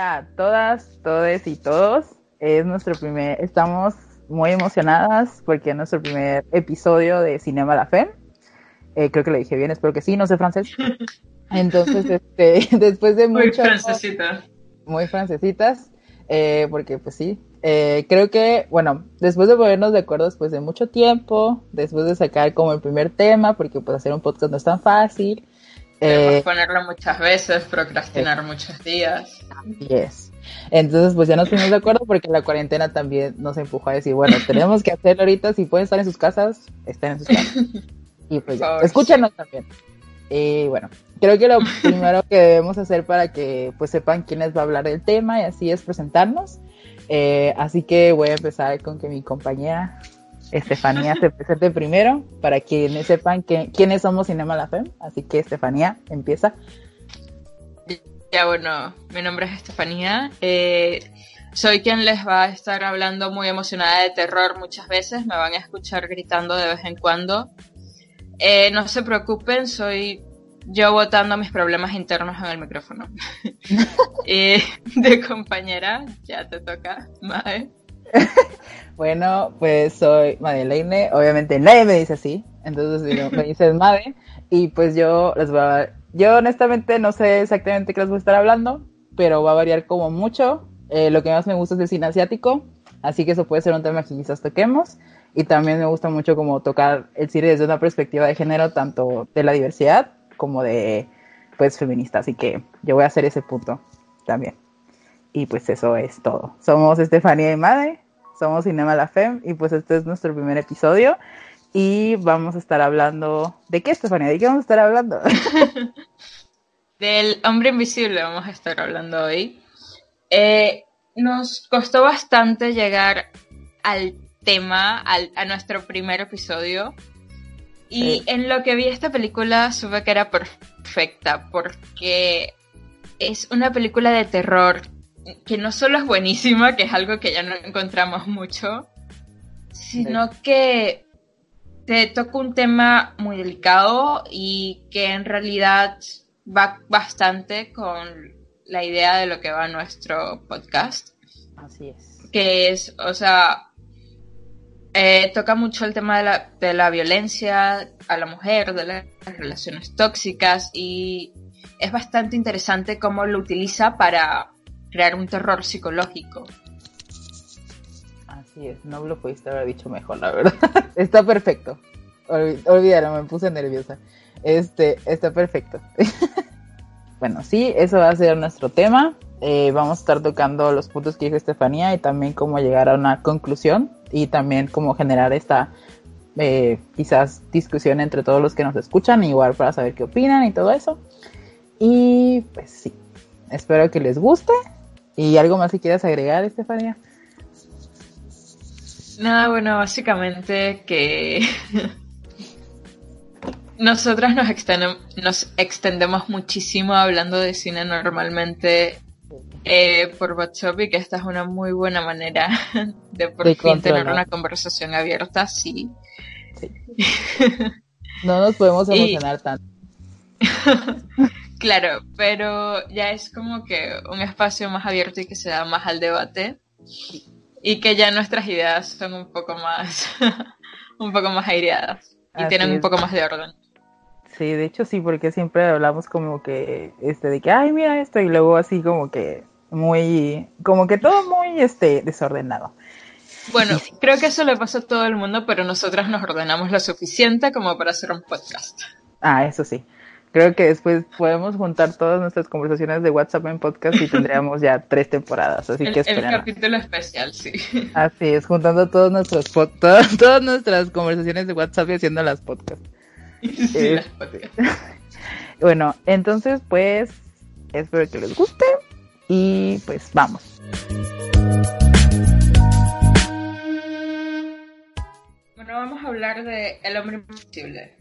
Hola a todas, todes y todos. Es nuestro primer, estamos muy emocionadas porque es nuestro primer episodio de Cinema La Fe. Eh, creo que lo dije bien, espero que sí, no sé francés. Entonces, este, después de Muy muchas... francesita. muy francesitas, eh, porque pues sí, eh, creo que, bueno, después de ponernos de acuerdo después de mucho tiempo, después de sacar como el primer tema, porque pues hacer un podcast no es tan fácil, eh, ponerlo muchas veces, procrastinar muchos días. yes. Entonces pues ya nos pusimos de acuerdo porque la cuarentena también nos empujó a decir, bueno, tenemos que hacerlo ahorita, si pueden estar en sus casas, estén en sus casas. Y pues ya, escúchanos también. Y bueno, creo que lo primero que debemos hacer para que pues sepan quién les va a hablar del tema y así es presentarnos. Eh, así que voy a empezar con que mi compañera Estefanía se presente primero para que sepan que, quiénes somos Cinema La Femme. Así que Estefanía, empieza. Ya bueno, mi nombre es Estefanía. eh, soy quien les va a estar hablando muy emocionada de terror muchas veces. Me van a escuchar gritando de vez en cuando. Eh, no se preocupen, soy yo botando mis problemas internos en el micrófono. Eh, de compañera, ya te toca, Mae. Bueno, pues soy Madeleine. Obviamente nadie me dice así. Entonces digo, me dices Made. Y pues yo les voy a... Yo honestamente no sé exactamente qué les voy a estar hablando, pero va a variar como mucho. Eh, lo que más me gusta es el cine asiático, así que eso puede ser un tema que quizás toquemos. Y también me gusta mucho como tocar el cine desde una perspectiva de género, tanto de la diversidad como de, pues, feminista. Así que yo voy a hacer ese punto también. Y pues eso es todo. Somos Estefanía y Made, somos Cinema La Femme y pues este es nuestro primer episodio. Y vamos a estar hablando... ¿De qué, Estefanía? ¿De qué vamos a estar hablando? Del hombre invisible vamos a estar hablando hoy. Eh, nos costó bastante llegar al tema, al- a nuestro primer episodio. Y Sí. en lo que vi esta película supe que era perfecta, porque es una película de terror que no solo es buenísima, que es algo que ya no encontramos mucho, sino que te toca un tema muy delicado y que en realidad va bastante con la idea de lo que va nuestro podcast, Así es. que es, o sea, eh, toca mucho el tema de la, de la violencia a la mujer, de las relaciones tóxicas y es bastante interesante cómo lo utiliza para crear un terror psicológico. Así es. No lo pudiste haber dicho mejor, la verdad. está perfecto. Olvi- Olvídalo, me puse nerviosa. Este, está perfecto. bueno, sí, eso va a ser nuestro tema. Eh, vamos a estar tocando los puntos que dijo Estefanía y también cómo llegar a una conclusión y también cómo generar esta eh, quizás discusión entre todos los que nos escuchan, igual para saber qué opinan y todo eso. Y pues sí, espero que les guste. ¿Y algo más que quieras agregar, Estefanía? Nada, bueno, básicamente que nosotras nos, extendem- nos extendemos muchísimo hablando de cine normalmente eh, por WhatsApp y que esta es una muy buena manera de por De fin tener una conversación abierta, sí. No nos podemos Y- emocionar tanto. Claro, pero ya es como que un espacio más abierto y que se da más al debate y que ya nuestras ideas son un poco más un poco más aireadas y Así tienen un poco más de orden. Sí, de hecho sí, porque siempre hablamos como que, este, de que, ay, mira esto, y luego así como que muy, como que todo muy, este, desordenado. Bueno, creo que eso le pasa a todo el mundo, pero nosotras nos ordenamos lo suficiente como para hacer un podcast. Ah, eso sí. Creo que después podemos juntar todas nuestras conversaciones de WhatsApp en podcast y tendríamos ya tres temporadas, así El, que el esperen. capítulo especial, sí. Así es, juntando todos nuestros pod- todas, todas nuestras conversaciones de WhatsApp y haciendo las podcasts. Sí, Eh, las podcasts. Bueno, entonces pues espero que les guste y pues vamos. Bueno, vamos a hablar de El hombre invisible.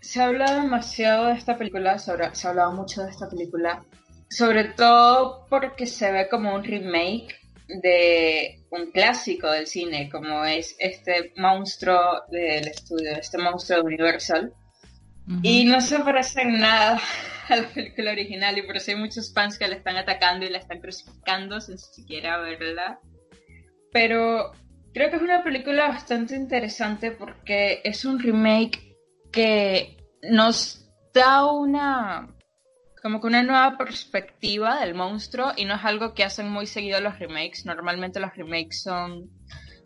Se ha hablado demasiado de esta película, se ha hablado mucho de esta película, sobre todo porque se ve como un remake de un clásico del cine, como es este monstruo del estudio, este monstruo de Universal. Y no se parece en nada a la película original y por eso hay muchos fans que la están atacando y la están crucificando sin siquiera verla. Pero creo que es una película bastante interesante porque es un remake que nos da una como que una nueva perspectiva del monstruo y no es algo que hacen muy seguido los remakes. Normalmente los remakes son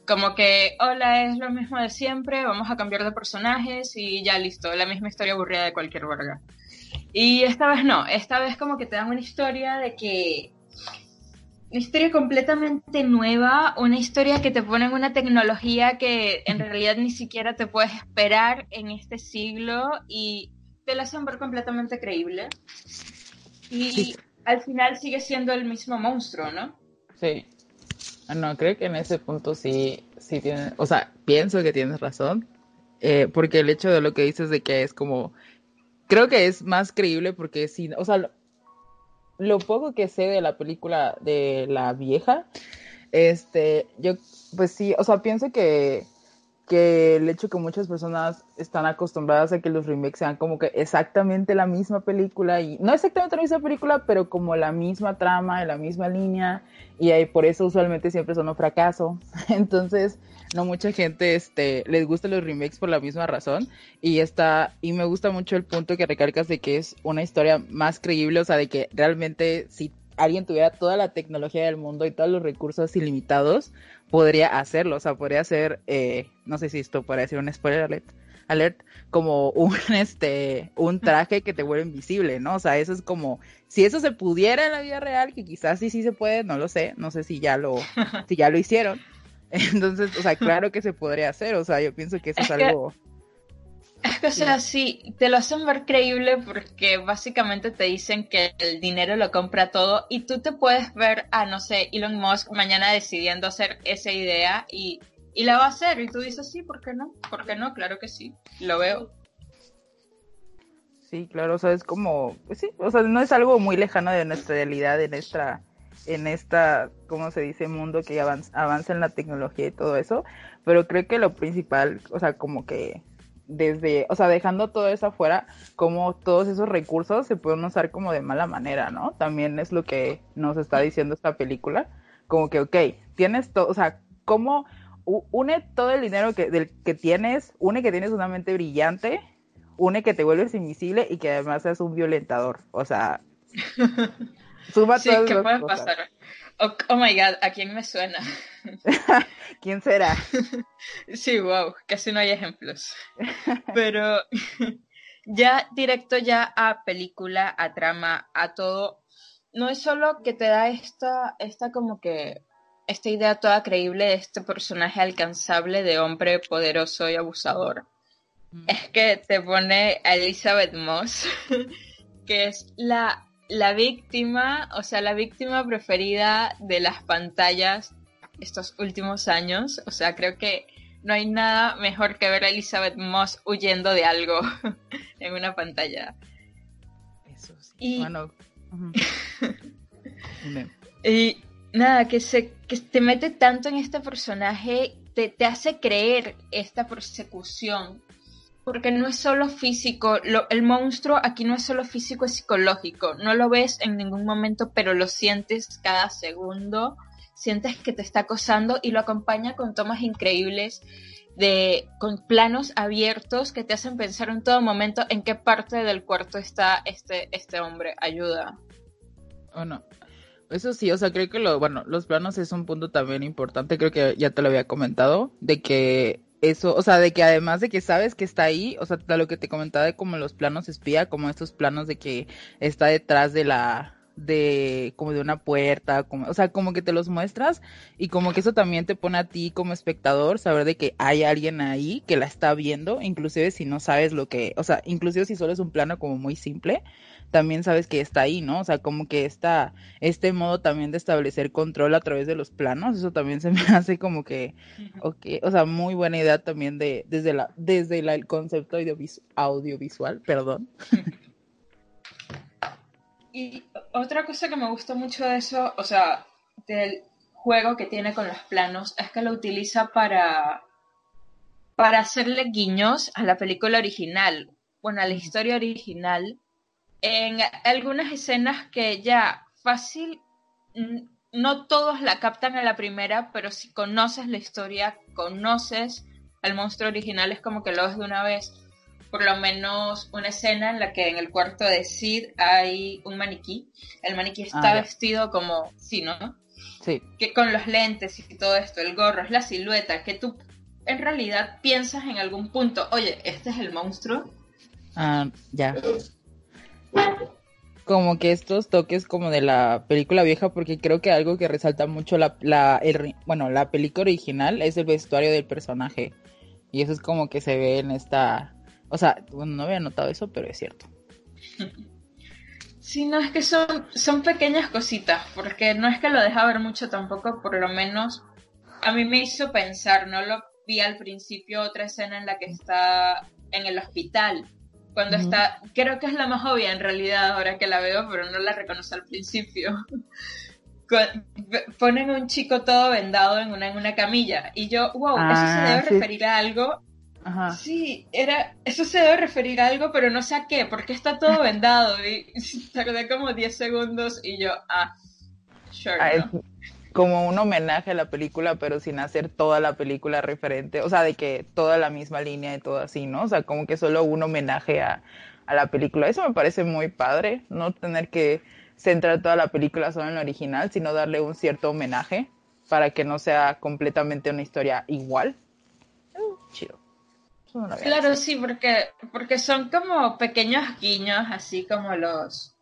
como que, hola, es lo mismo de siempre, vamos a cambiar de personajes y ya listo, la misma historia aburrida de cualquier verga. Y esta vez no, esta vez como que te dan una historia de que... Una historia completamente nueva, una historia que te pone en una tecnología que en realidad ni siquiera te puedes esperar en este siglo y te la hacen ver completamente creíble. Y al final sigue siendo el mismo monstruo, ¿no? Sí. Ah, no, creo que en ese punto sí, sí tiene, o sea, pienso que tienes razón, eh, porque el hecho de lo que dices de que es como, creo que es más creíble porque sí, o sea, lo, poco que sé de la película de la vieja, este, yo, pues sí, o sea, pienso que que el hecho que muchas personas están acostumbradas a que los remakes sean como que exactamente la misma película y no exactamente la misma película, pero como la misma trama, la misma línea y ahí por eso usualmente siempre son un fracaso. Entonces, no mucha gente este les gusta los remakes por la misma razón y está y me gusta mucho el punto que recalcas de que es una historia más creíble, o sea, de que realmente si alguien tuviera toda la tecnología del mundo y todos los recursos ilimitados, podría hacerlo. O sea, podría ser, eh, no sé si esto puede decir un spoiler alert, alert, como un, este, un traje que te vuelve invisible, ¿no? O sea, eso es como, si eso se pudiera en la vida real, que quizás sí, sí se puede, no lo sé, no sé si ya lo, si ya lo hicieron. Entonces, o sea, claro que se podría hacer, o sea, yo pienso que eso es, algo... Es que, o sea, sí, te lo hacen ver creíble porque básicamente te dicen que el dinero lo compra todo y tú te puedes ver a, no sé, Elon Musk mañana decidiendo hacer esa idea y, y la va a hacer y tú dices, sí, ¿por qué no? ¿Por qué no? Claro que sí, lo veo. Sí, claro, o sea, es como, pues sí, o sea, no es algo muy lejano de nuestra realidad en esta, en esta, ¿cómo se dice? Mundo que avanza, avanza en la tecnología y todo eso, pero creo que lo principal, o sea, como que desde, o sea, dejando todo eso afuera, como todos esos recursos se pueden usar como de mala manera, ¿no? También es lo que nos está diciendo esta película, como que, ok, tienes todo, o sea, ¿cómo une todo el dinero que, del, que tienes, une que tienes una mente brillante, une que te vuelves invisible y que además seas un violentador, o sea, suma sí, ¿qué puede pasar? Oh, oh, my god, ¿a quién me suena? ¿Quién será? sí, wow, casi no hay ejemplos. Pero ya directo ya a película, a trama, a todo, no es solo que te da esta, esta como que, esta idea toda creíble de este personaje alcanzable de hombre poderoso y abusador. Mm. Es que te pone a Elizabeth Moss, que es la la víctima, o sea, la víctima preferida de las pantallas estos últimos años. O sea, creo que no hay nada mejor que ver a Elizabeth Moss huyendo de algo en una pantalla. Eso sí. Y... Bueno. y nada, que se que te mete tanto en este personaje, te, te hace creer esta persecución porque no es solo físico, el monstruo aquí no es solo físico, es psicológico. No lo ves en ningún momento, pero lo sientes cada segundo. Sientes que te está acosando y lo acompaña con tomas increíbles de con planos abiertos que te hacen pensar en todo momento en qué parte del cuarto está este este hombre. Ayuda. Oh, no. Eso sí, o sea, creo que lo, bueno, los planos es un punto también importante, creo que ya te lo había comentado, de que eso, o sea, de que además de que sabes que está ahí, o sea, lo que te comentaba de como los planos espía, como estos planos de que está detrás de la, de como de una puerta, como, o sea, como que te los muestras y como que eso también te pone a ti como espectador saber de que hay alguien ahí que la está viendo, inclusive si no sabes lo que, o sea, inclusive si solo es un plano como muy simple, también sabes que está ahí, ¿no? O sea, como que está este modo también de establecer control a través de los planos, eso también se me hace como que, okay, o sea, muy buena idea también de desde la desde la, el concepto audiovisual, perdón. Y otra cosa que me gustó mucho de eso, o sea, del juego que tiene con los planos, es que lo utiliza para, para hacerle guiños a la película original, bueno, a la historia original, en algunas escenas que ya fácil, no todos la captan a la primera, pero si conoces la historia, conoces al monstruo original, es como que lo ves de una vez por lo menos una escena en la que en el cuarto de Sid hay un maniquí. El maniquí ah, está vestido como, sí, ¿no? Sí. Que con los lentes y todo esto, el gorro, es la silueta, que tú en realidad piensas en algún punto, oye, este es el monstruo. Ah, ya. Como que estos toques como de la película vieja, porque creo que algo que resalta mucho la, la bueno, la película original es el vestuario del personaje. Y eso es como que se ve en esta o sea, bueno, no había notado eso, pero es cierto. Sí, no, es que son, son pequeñas cositas, porque no es que lo deja ver mucho tampoco, por lo menos a mí me hizo pensar, no lo vi al principio, otra escena en la que está en el hospital, cuando está, creo que es la más obvia en realidad ahora que la veo, pero no la reconoce al principio. Ponen a un chico todo vendado en una, en una camilla y yo, wow, eso se ah, debe referir a algo Sí, era, eso se debe referir a algo, pero no sé a qué, porque está todo vendado y tardé como 10 segundos y yo, ah, sure. Ah, como un homenaje a la película, pero sin hacer toda la película referente, o sea, de que toda la misma línea y todo así, ¿no? O sea, como que solo un homenaje a, a la película. Eso me parece muy padre, no tener que centrar toda la película solo en la original, sino darle un cierto homenaje para que no sea completamente una historia igual. Claro, sí, porque, porque son como pequeños guiños, así como los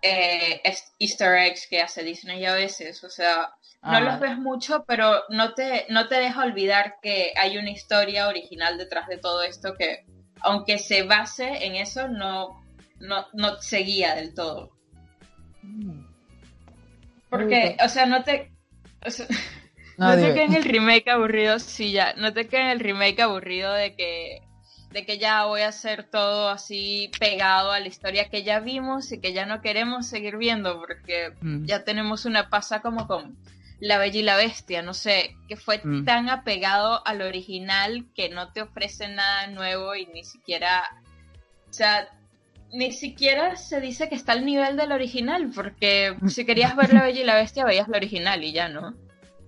eh, easter eggs que hace Disney a veces. O sea, no los ves mucho, pero no te, no te deja olvidar que hay una historia original detrás de todo esto que, aunque se base en eso, no, no, no se guía del todo. Mm. Porque, o sea, no te... No, te quedes en el remake aburrido, sí, ya. No te quedes en el remake aburrido de que, de que ya voy a hacer todo así pegado a la historia que ya vimos y que ya no queremos seguir viendo porque mm. ya tenemos una pasa como con La Bella y la Bestia, no sé, que fue mm. tan apegado al original que no te ofrece nada nuevo y ni siquiera, o sea, ni siquiera se dice que está al nivel del original, porque si querías ver La Bella y la Bestia veías la original y ya, ¿no?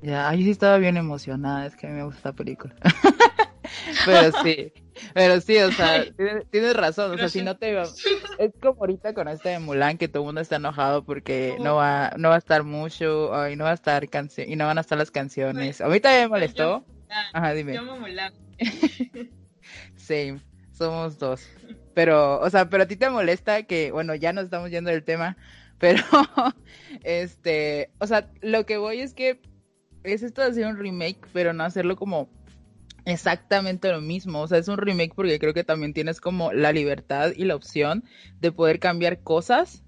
Ya, ahí sí estaba bien emocionada, es que a mí me gusta esta película. pero sí, pero sí, o sea, tienes, razón, o sea, si no te es como ahorita con este de Mulan que todo el mundo está enojado porque no va, no va a estar mucho, y no va a estar canción, y no van a estar las canciones. A mí también me molestó. Ajá, dime. Yo Mulan. Same, somos dos. Pero, o sea, pero a ti te molesta que, bueno, ya nos estamos yendo del tema, pero, este, o sea, lo que voy es que es esto de hacer un remake, pero no hacerlo como exactamente lo mismo. O sea, es un remake porque creo que también tienes como la libertad y la opción de poder cambiar cosas.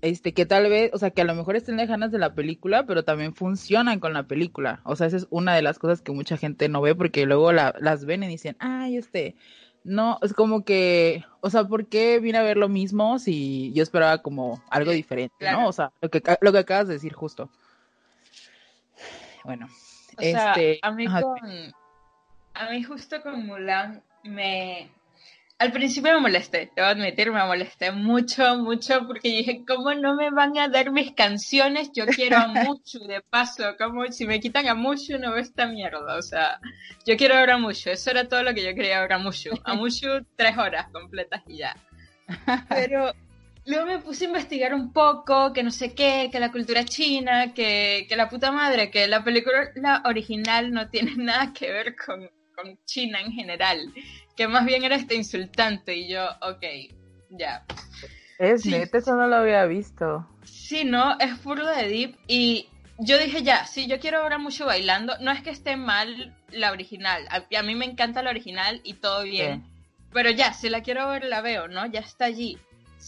Este, que tal vez, o sea, que a lo mejor estén lejanas de la película, pero también funcionan con la película. O sea, esa es una de las cosas que mucha gente no ve porque luego las ven y dicen, ay, este, no, es como que, o sea, ¿por qué vine a ver lo mismo si yo esperaba como algo diferente, ¿no? O sea, lo que, lo que acabas de decir justo. Bueno, este, a mí con, a mí justo con Mulan me, al principio me molesté, te voy a admitir, me molesté mucho, mucho, porque dije, ¿cómo no me van a dar mis canciones? Yo quiero a Mushu, de paso, como si me quitan a Mushu no veo esta mierda, o sea, yo quiero ver a Mushu, eso era todo lo que yo quería ver a Mushu, a Mushu tres horas completas y ya. Pero Luego me puse a investigar un poco, que no sé qué, que la cultura china, que, que la puta madre, que la película la original no tiene nada que ver con, con China en general, que más bien era este insultante y yo, ok, ya. Es neta, eso no lo había visto. Sí, no, es puro de Deep y yo dije ya, si yo quiero ver a mucho bailando, no es que esté mal la original, a, mí me encanta la original y todo bien, pero ya, si la quiero ver la veo, ¿no? Ya está allí.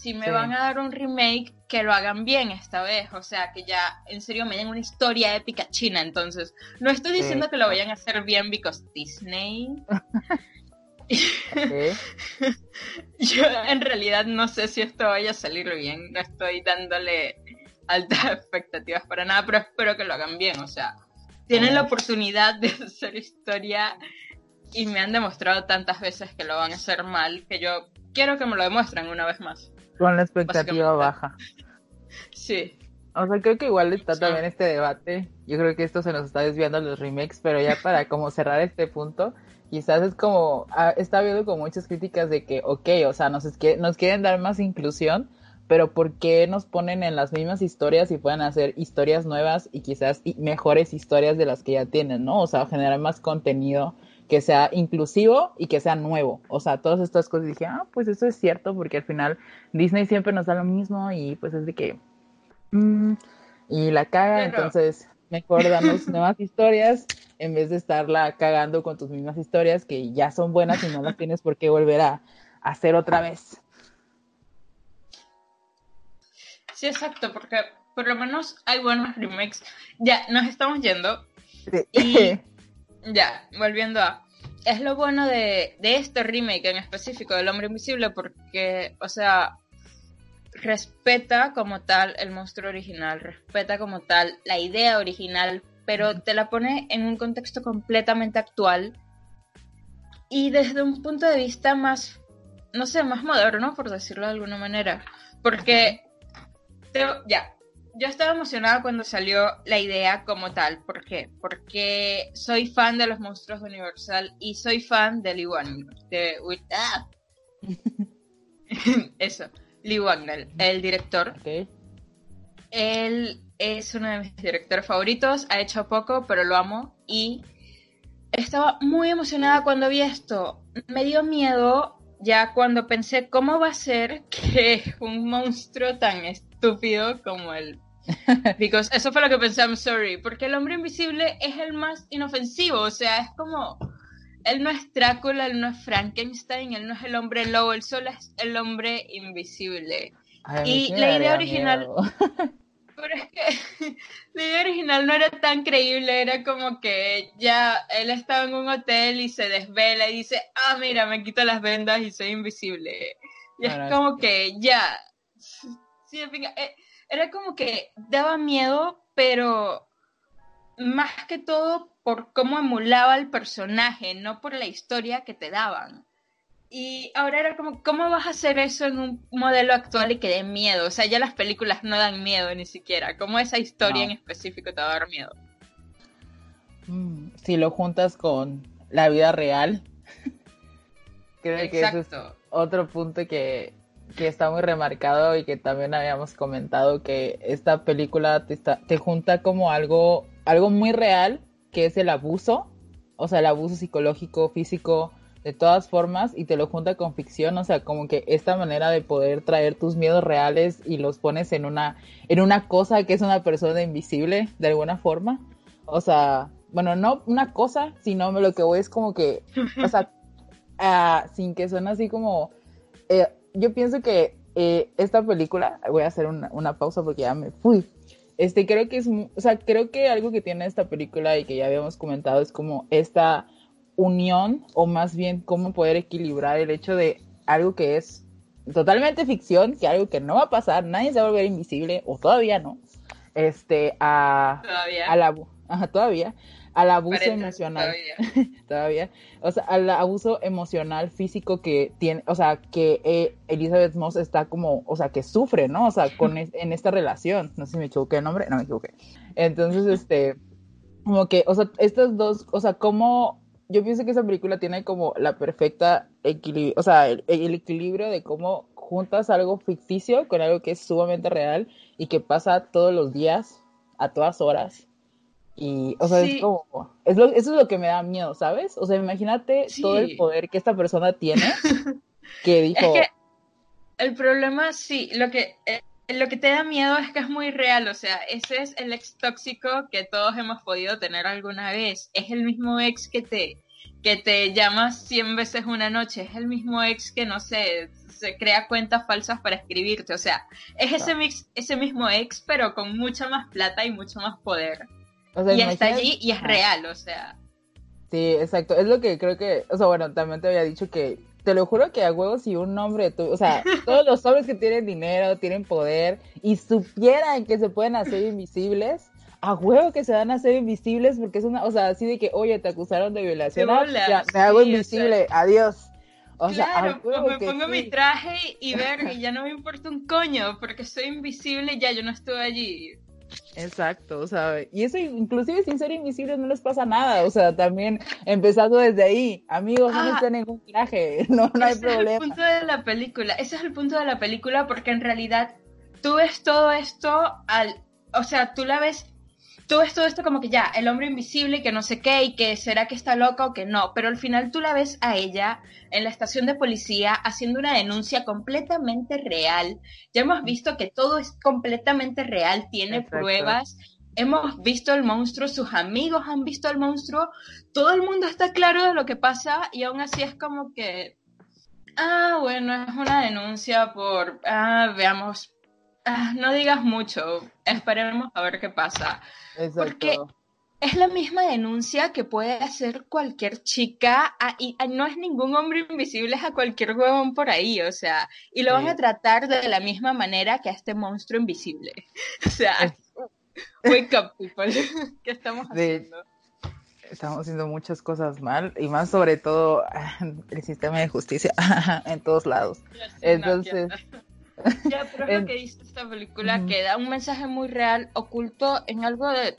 Si me van a dar un remake, que lo hagan bien esta vez, o sea, que ya en serio me den una historia épica china, entonces, no estoy diciendo que lo vayan a hacer bien because Disney. Yo en realidad no sé si esto vaya a salir bien, no estoy dándole altas expectativas para nada, pero espero que lo hagan bien, o sea, tienen la oportunidad de hacer historia y me han demostrado tantas veces que lo van a hacer mal que yo quiero que me lo demuestren una vez más. Con la expectativa baja. Sí. O sea, creo que igual está también este debate. Yo creo que esto se nos está desviando a los remakes, pero ya para como cerrar este punto, quizás es como, ah, está habiendo como muchas críticas de que, ok, o sea, nos, nos quieren dar más inclusión, pero ¿por qué nos ponen en las mismas historias y pueden hacer historias nuevas y quizás mejores historias de las que ya tienen, ¿no? O sea, generar más contenido que sea inclusivo y que sea nuevo. O sea, todas estas cosas dije, ah, pues eso es cierto, porque al final Disney siempre nos da lo mismo y pues es de que... Mm, y la caga, entonces mejor damos nuevas historias en vez de estarla cagando con tus mismas historias que ya son buenas y no las tienes por qué volver a hacer otra vez. Sí, exacto, porque por lo menos hay buenos remakes. Ya, nos estamos yendo. Y ya, volviendo a... Es lo bueno de, de este remake en específico del Hombre Invisible porque, o sea, respeta como tal el monstruo original, respeta como tal la idea original, pero te la pone en un contexto completamente actual y desde un punto de vista más, no sé, más moderno, por decirlo de alguna manera. Porque ya, yo estaba emocionada cuando salió la idea como tal. ¿Por qué? Porque soy fan de los monstruos de Universal y soy fan de Lee Wagner. De, ah. Eso, Lee Wagner, el director. Él es uno de mis directores favoritos, ha hecho poco, pero lo amo y estaba muy emocionada cuando vi esto. Me dio miedo ya cuando pensé cómo va a ser que un monstruo tan estúpido como el... Because eso fue lo que pensé, I'm sorry, porque el hombre invisible es el más inofensivo, o sea, es como... Él no es Drácula, él no es Frankenstein, él no es el hombre lobo, él solo es el hombre invisible. y la idea original... Pero es que la idea original no era tan creíble, era como que ya él estaba en un hotel y se desvela y dice, ah, mira, me quito las vendas y soy invisible. Y es como que ya, sí, eh, era como que daba miedo, pero más que todo por cómo emulaba el personaje, no por la historia que te daban. Y ahora era como, ¿cómo vas a hacer eso en un modelo actual y que dé miedo? O sea, ya las películas no dan miedo ni siquiera. ¿Cómo esa historia en específico te va a dar miedo? Mm, si lo juntas con la vida real, creo que ese es otro punto que, que, está muy remarcado y que también habíamos comentado que esta película te, está, te junta como algo, algo muy real, que es el abuso, o sea, el abuso psicológico, físico, de todas formas y te lo junta con ficción, o sea, como que esta manera de poder traer tus miedos reales y los pones en una en una cosa que es una persona invisible de alguna forma. O sea, bueno, no una cosa, sino lo que voy es como que, o sea, ah, sin que suene así como eh, yo pienso que eh, esta película, voy a hacer una, una pausa porque ya me fui. Este, creo que es, o sea, creo que algo que tiene esta película y que ya habíamos comentado es como esta unión o más bien cómo poder equilibrar el hecho de algo que es totalmente ficción, que algo que no va a pasar, nadie se va a volver invisible o todavía no, este a todavía a la todavía al abuso emocional todavía. o sea al abuso emocional físico que tiene o sea que eh, Elizabeth Moss está como o sea que sufre no o sea con en esta relación no sé si me equivoqué el nombre no me equivoqué entonces este como que o sea estos dos o sea cómo yo pienso que esa película tiene como la perfecta equilibrio, o sea, el, equilibrio de cómo juntas algo ficticio con algo que es sumamente real y que pasa todos los días, a todas horas. Y, o sea, es como, es lo, eso es lo que me da miedo, ¿sabes? O sea, imagínate todo el poder que esta persona tiene, que dijo... el problema, sí, lo que, lo que te da miedo es que es muy real, o sea, ese es el ex tóxico que todos hemos podido tener alguna vez. Es el mismo ex que te, que te llama 100 veces una noche, es el mismo ex que, no sé, se crea cuentas falsas para escribirte, o sea, es ese, mix, ese mismo ex, pero con mucha más plata y mucho más poder. Y está allí y es real, o sea. Sí, exacto, es lo que creo que, o sea, bueno, también te había dicho que te lo juro que a huevos si un hombre, o sea, todos los hombres que tienen dinero, tienen poder y supieran que se pueden hacer invisibles, a huevo que se van a hacer invisibles porque es una, o sea, así de que, oye, te acusaron de violación, ah, ya, me hago invisible, adiós. O claro, sea, pues me pongo mi traje y ver, y ya no me importa un coño, porque soy invisible y ya yo no estoy allí. Exacto, o sea, y eso inclusive sin ser invisibles no les pasa nada, o sea, también empezando desde ahí, amigos, no ah, necesitan ningún traje, no, no hay problema. Ese es el punto de la película, ese es el punto de la película porque en realidad tú ves todo esto al, o sea, tú la ves tú ves todo esto como que ya, el hombre invisible, que no sé qué, y que será que está loca o que no, pero al final tú la ves a ella en la estación de policía haciendo una denuncia completamente real. Ya hemos visto que todo es completamente real, tiene pruebas. Hemos visto el monstruo, sus amigos han visto el monstruo, todo el mundo está claro de lo que pasa y aún así es como que, ah, bueno, es una denuncia por, ah, veamos, ah, no digas mucho, esperemos a ver qué pasa. Porque es la misma denuncia que puede hacer cualquier chica ah, y ah, no es ningún hombre invisible, es a cualquier huevón por ahí, o sea, y lo van a tratar de la misma manera que a este monstruo invisible. O sea, wake up people, ¿qué estamos haciendo? estamos haciendo muchas cosas mal y más sobre todo el sistema de justicia en todos lados. Entonces, ya, pero es lo que dice esta película, que da un mensaje muy real oculto en algo de,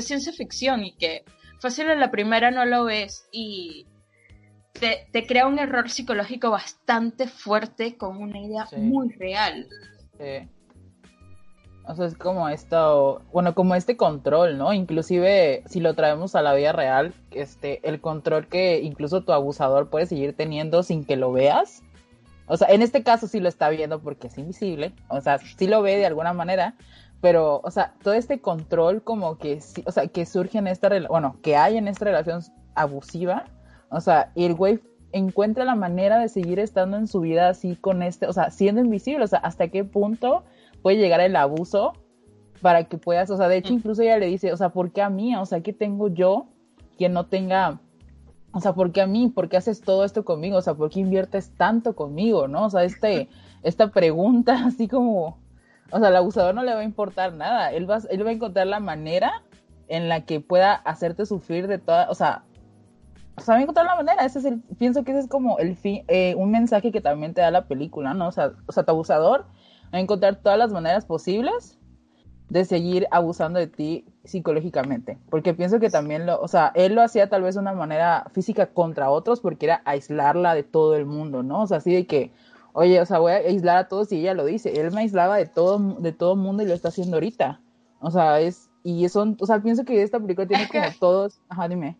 ciencia ficción y que fácil en la primera no lo ves y te, crea un error psicológico bastante fuerte con una idea muy real. Sí. O sea, es como esto, bueno, como este control, ¿no? Inclusive si lo traemos a la vida real, este, el control que incluso tu abusador puede seguir teniendo sin que lo veas o sea, en este caso sí lo está viendo porque es invisible, o sea, sí lo ve de alguna manera, pero, o sea, todo este control como que, o sea, que surge en esta, bueno, que hay en esta relación abusiva, o sea, y el güey encuentra la manera de seguir estando en su vida así con este, o sea, siendo invisible, o sea, hasta qué punto puede llegar el abuso para que puedas, o sea, de hecho incluso ella le dice, o sea, ¿por qué a mí? O sea, ¿qué tengo yo que no tenga o sea, ¿por qué a mí? ¿Por qué haces todo esto conmigo? O sea, ¿por qué inviertes tanto conmigo? ¿No? O sea, este, esta pregunta así como, o sea, al abusador no le va a importar nada. Él va, él va a encontrar la manera en la que pueda hacerte sufrir de toda, o sea, o sea, va a encontrar la manera. Ese es el, pienso que ese es como el fin, eh, un mensaje que también te da la película, ¿no? O sea, o sea, tu abusador va a encontrar todas las maneras posibles de seguir abusando de ti psicológicamente, porque pienso que también lo, o sea, él lo hacía tal vez de una manera física contra otros porque era aislarla de todo el mundo, ¿no? O sea, así de que, oye, o sea, voy a aislar a todos y ella lo dice, él me aislaba de todo, de todo el mundo y lo está haciendo ahorita. O sea, es, y eso, o sea, pienso que esta película tiene como todos, ajá, dime.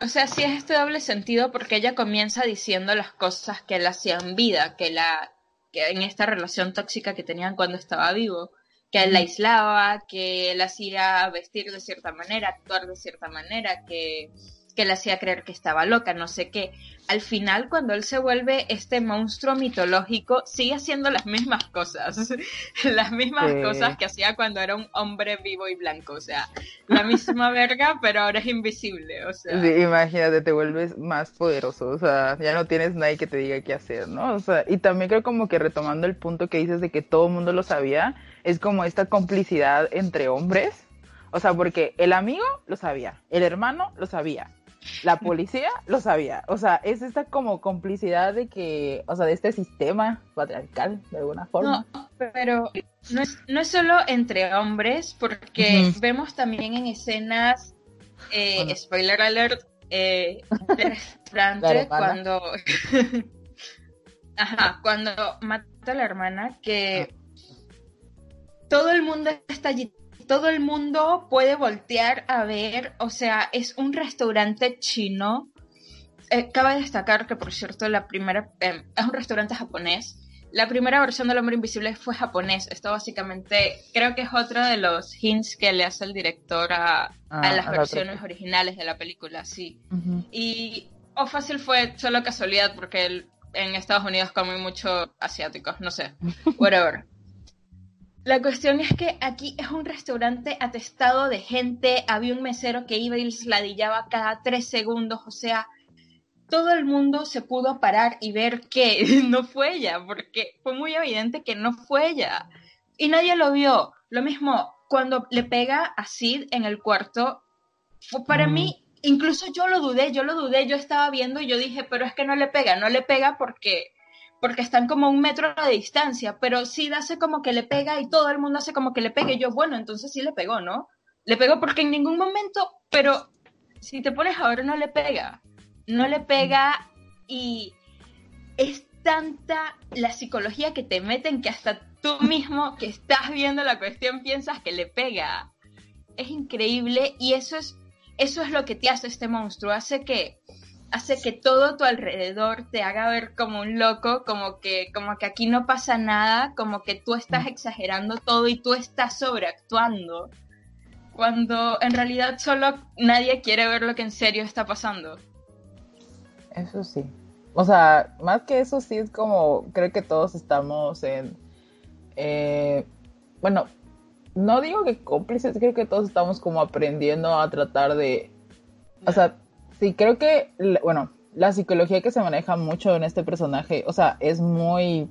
O sea, sí es este doble sentido porque ella comienza diciendo las cosas que él hacía en vida, que la, que en esta relación tóxica que tenían cuando estaba vivo que él la aislaba, que él hacía vestir de cierta manera, actuar de cierta manera, que, que le hacía creer que estaba loca, no sé qué. Al final, cuando él se vuelve este monstruo mitológico, sigue haciendo las mismas cosas, las mismas cosas que hacía cuando era un hombre vivo y blanco, o sea, la misma verga, pero ahora es invisible, o sea. Sí, imagínate, te vuelves más poderoso, o sea, ya no tienes nadie que te diga qué hacer, ¿no? O sea, y también creo como que retomando el punto que dices de que todo el mundo lo sabía, es como esta complicidad entre hombres. O sea, porque el amigo lo sabía, el hermano lo sabía, la policía lo sabía. O sea, es esta como complicidad de que, o sea, de este sistema patriarcal, de alguna forma. No, pero no es, no es solo entre hombres, porque vemos también en escenas, eh, spoiler alert, eh, de restaurante cuando... Ajá, cuando mata a la hermana, que ah todo el mundo está allí, todo el mundo puede voltear a ver, o sea, es un restaurante chino. Eh, cabe destacar que, por cierto, la primera, em, es un restaurante japonés. la primera versión del Hombre Invisible fue japonés. Esto básicamente creo que es otro de los hints que le hace el director a, Ah, las a versiones originales de la película, sí. Y O Fácil fue solo casualidad porque el- en Estados Unidos comen mucho asiáticos, no sé, whatever. La cuestión es que aquí es un restaurante atestado de gente, había un mesero que iba y les ladillaba cada tres segundos, o sea, todo el mundo se pudo parar y ver que no fue ella, porque fue muy evidente que no fue ella. Y nadie lo vio. Lo mismo, cuando le pega a Sid en el cuarto, fue para Mm. mí, incluso yo lo dudé, yo lo dudé, yo estaba viendo y yo dije, pero es que no le pega, no le pega porque porque están como un metro de distancia, pero Sid hace como que le pega y todo el mundo hace como que le pegue. Y yo, bueno, entonces sí le pegó, ¿no? Le pegó porque en ningún momento, pero si te pones a ver, no le pega. No le pega y es tanta la psicología que te meten que hasta tú mismo que estás viendo la cuestión piensas que le pega. Es increíble y eso es, eso es lo que te hace este monstruo. Hace que, hace que todo tu alrededor te haga ver como un loco, como que, como que aquí no pasa nada, como que tú estás exagerando todo y tú estás sobreactuando. Cuando en realidad solo nadie quiere ver lo que en serio está pasando. Eso sí. O sea, más que eso sí es como, creo que todos estamos en, eh, bueno, no digo que cómplices, creo que todos estamos como aprendiendo a tratar de, o sea, sí, creo que, bueno, la psicología que se maneja mucho en este personaje, o sea, es muy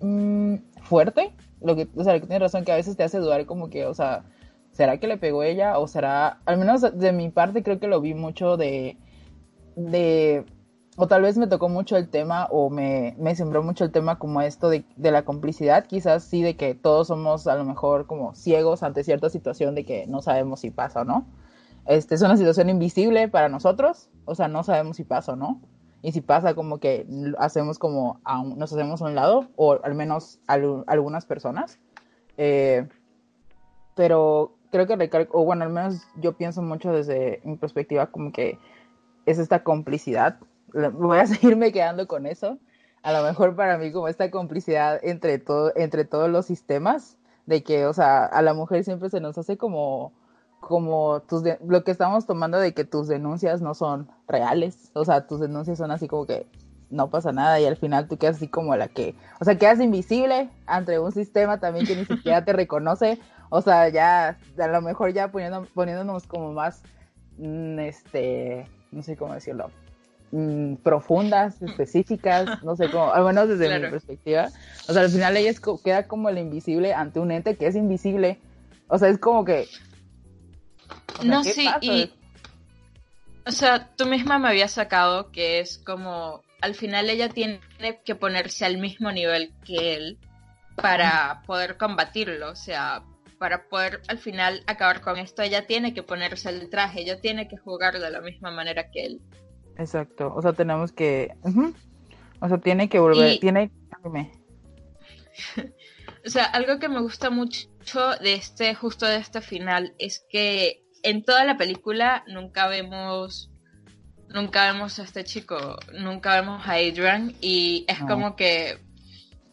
mm, fuerte, lo que, o sea, que tienes razón que a veces te hace dudar como que, o sea, ¿será que le pegó ella? O será, al menos de mi parte creo que lo vi mucho de, de, o tal vez me tocó mucho el tema o me, me sembró mucho el tema como esto de, de la complicidad, quizás sí de que todos somos a lo mejor como ciegos ante cierta situación de que no sabemos si pasa o no. Este es una situación invisible para nosotros, o sea, no sabemos si pasa o no. Y si pasa como que hacemos como, a un- nos hacemos a un lado, o al menos al- algunas personas. Eh, pero creo que recalco, o bueno, al menos yo pienso mucho desde mi perspectiva como que es esta complicidad. Voy a seguirme quedando con eso. A lo mejor para mí como esta complicidad entre todo, entre todos los sistemas, de que, o sea, a la mujer siempre se nos hace como, como tus de- lo que estamos tomando de que tus denuncias no son reales. O sea, tus denuncias son así como que no pasa nada y al final tú quedas así como la que, o sea, quedas invisible ante un sistema también que ni siquiera te reconoce. O sea, ya, a lo mejor ya poniendo, poniéndonos como más, mm, este, no sé cómo decirlo, mm, profundas, específicas, no sé cómo, al menos desde mi Claro. perspectiva. O sea, al final ella es queda como el invisible ante un ente que es invisible. O sea, es como que... o sea, no, ¿qué sí, pasa? y. O sea, tú misma me habías sacado que es como. Al final ella tiene que ponerse al mismo nivel que él para poder combatirlo. O sea, para poder al final acabar con esto, ella tiene que ponerse el traje, ella tiene que jugar de la misma manera que él. Exacto, o sea, tenemos que... O sea, tiene que volver, Y- tiene... O sea, algo que me gusta mucho de este, justo de este final, es que en toda la película nunca vemos, nunca vemos a este chico, nunca vemos a Adrian y es No. como que,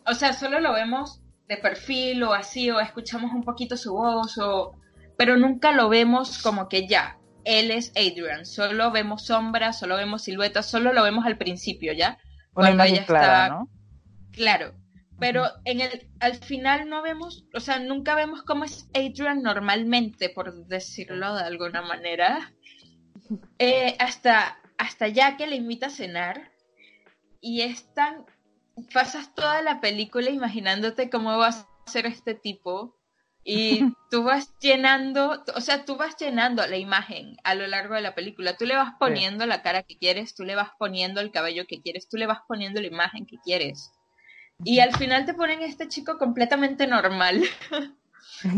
o sea, solo lo vemos de perfil o así, o escuchamos un poquito su voz, o, pero nunca lo vemos como que ya, él es Adrian, solo vemos sombras, solo vemos siluetas, solo lo vemos al principio, ¿ya? Una Cuando imagen ella clara, está- ¿no? Claro, pero en el al final no vemos, o sea, nunca vemos cómo es Adrian normalmente, por decirlo de alguna manera. Eh, hasta, hasta ya que le invita a cenar y es tan... Pasas toda la película imaginándote cómo va a ser este tipo y tú vas llenando, o sea, tú vas llenando la imagen a lo largo de la película. Tú le vas poniendo la cara que quieres, tú le vas poniendo el cabello que quieres, tú le vas poniendo la imagen que quieres. Y al final te ponen este chico completamente normal.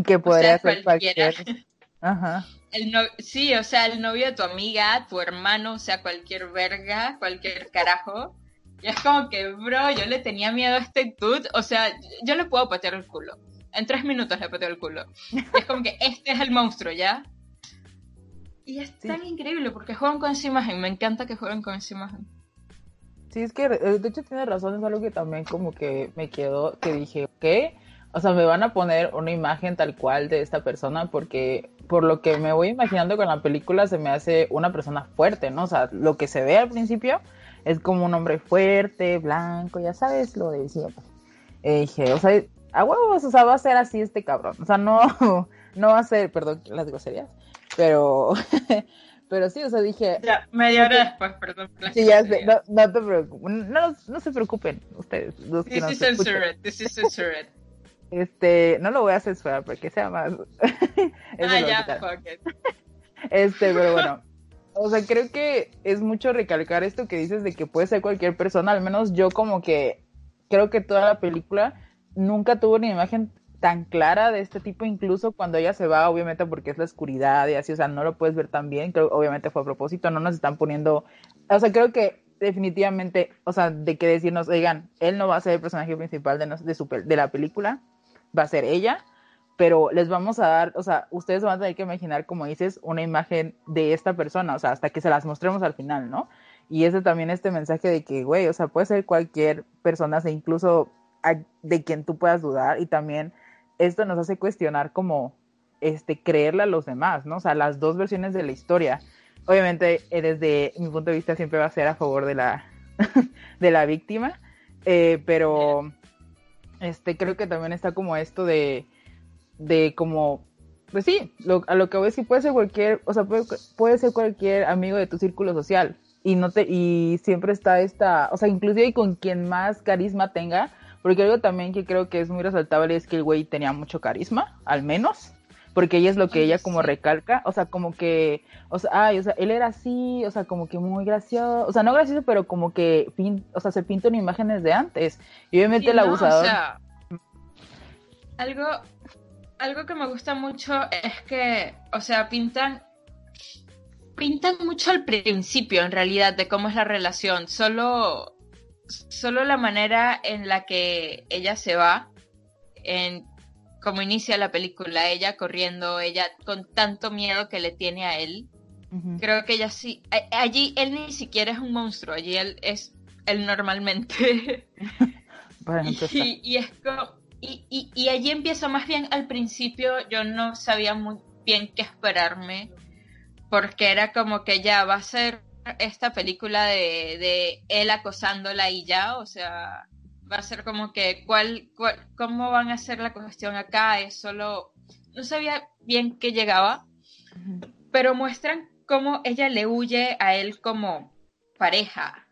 que podría sea, ser cualquiera. cualquier... Ajá. El no- sí, o sea, el novio de tu amiga, tu hermano, o sea, cualquier verga, cualquier carajo. Y es como que, bro, yo le tenía miedo a este dude. O sea, yo le puedo patear el culo. En tres minutos le pateo el culo. Y es como que este es el monstruo, ¿ya? Y es Sí. tan increíble porque juegan con esa imagen. Me encanta que jueguen con esa imagen. Sí, es que eh, de hecho tiene razón, es algo que también como que me quedó, que dije, ¿qué? O sea, me van a poner una imagen tal cual de esta persona porque por lo que me voy imaginando con la película se me hace una persona fuerte, ¿no? O sea, lo que se ve al principio es como un hombre fuerte, blanco, ya sabes lo de siempre. Eh, dije, o sea, a huevos, o sea, va a ser así este cabrón. O sea, no, no va a ser, perdón las groserías, pero, pero sí, o sea, dije. Ya, media hora después, perdón. Sí, ya sé, no, no te preocupes, no, no se preocupen ustedes. Los this is censored, this is censored. Este, no lo voy a censurar porque sea más. ah, ya, fuck it. Este, pero bueno. O sea, creo que es mucho recalcar esto que dices de que puede ser cualquier persona, al menos yo como que creo que toda la película nunca tuvo una imagen tan clara de este tipo, incluso cuando ella se va, obviamente porque es la oscuridad y así, o sea, no lo puedes ver tan bien, creo obviamente fue a propósito, no nos están poniendo, o sea, creo que definitivamente, o sea, de que decirnos, oigan, él no va a ser el personaje principal de, de, de la película, va a ser ella, pero les vamos a dar, o sea, ustedes van a tener que imaginar, como dices, una imagen de esta persona, o sea, hasta que se las mostremos al final, ¿no? Y ese también este mensaje de que, güey, o sea, puede ser cualquier persona, o incluso de quien tú puedas dudar, y también esto nos hace cuestionar como, este, creerle a los demás, ¿no? O sea, las dos versiones de la historia. Obviamente, eh, desde mi punto de vista, siempre va a ser a favor de la, de la víctima, eh, pero este, creo que también está como esto de, de como, pues sí, a lo que voy a decir, puede ser cualquier, o sea, puede, ser cualquier amigo de tu círculo social y no te, y siempre está esta, o sea, inclusive con quien más carisma tenga, porque algo también que creo que es muy resaltable es que el güey tenía mucho carisma, al menos, porque ella es lo que ella como recalca, o sea, como que, o sea, ay, o sea, él era así, o sea, como que muy gracioso, o sea, no gracioso, pero como que, o sea, se pintan imágenes de antes, y obviamente el abusador... algo, algo que me gusta mucho es que, o sea, pintan, pintan mucho al principio, en realidad, de cómo es la relación, solo, solo la manera en la que ella se va, en como inicia la película, ella corriendo, ella con tanto miedo que le tiene a él. Creo que ella sí, allí él ni siquiera es un monstruo, allí él es él normalmente. y, es y, y, allí empieza más bien al principio, yo no sabía muy bien qué esperarme, porque era como que ya va a ser esta película de, de él acosándola y ya, o sea, va a ser como que cuál, cómo van a hacer la cuestión acá, es solo, no sabía bien qué llegaba, pero muestran cómo ella le huye a él como pareja.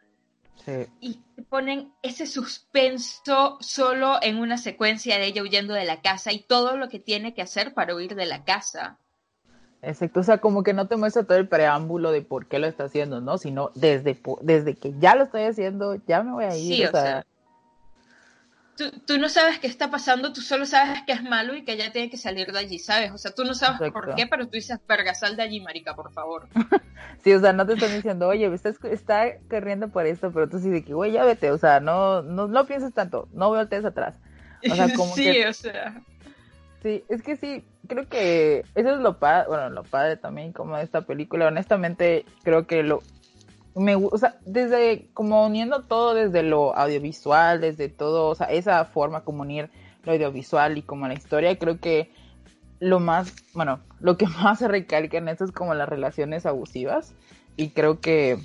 Y ponen ese suspenso solo en una secuencia de ella huyendo de la casa y todo lo que tiene que hacer para huir de la casa. Exacto, o sea, como que no te muestra todo el preámbulo de por qué lo está haciendo, ¿no? Sino desde, desde que ya lo estoy haciendo, ya me voy a ir. Sí, o, sea, tú, no sabes qué está pasando, tú solo sabes que es malo y que ella tiene que salir de allí, ¿sabes? O sea, tú no sabes por qué, pero tú dices, verga, sal de allí, marica, por favor. sí, o sea, no te están diciendo, oye, está, está corriendo por esto, pero tú sí de que, güey, ya vete, o sea, no, no, no pienses tanto, no voltees atrás. O sea, como sí, o sea. Sí, es que sí, creo que eso es lo padre, bueno, lo padre también como de esta película, honestamente creo que lo, me, o sea, desde como uniendo todo desde lo audiovisual, desde todo, o sea, esa forma como unir lo audiovisual y como la historia, creo que lo más, bueno, lo que más se recalca en esto es como las relaciones abusivas. Y creo que,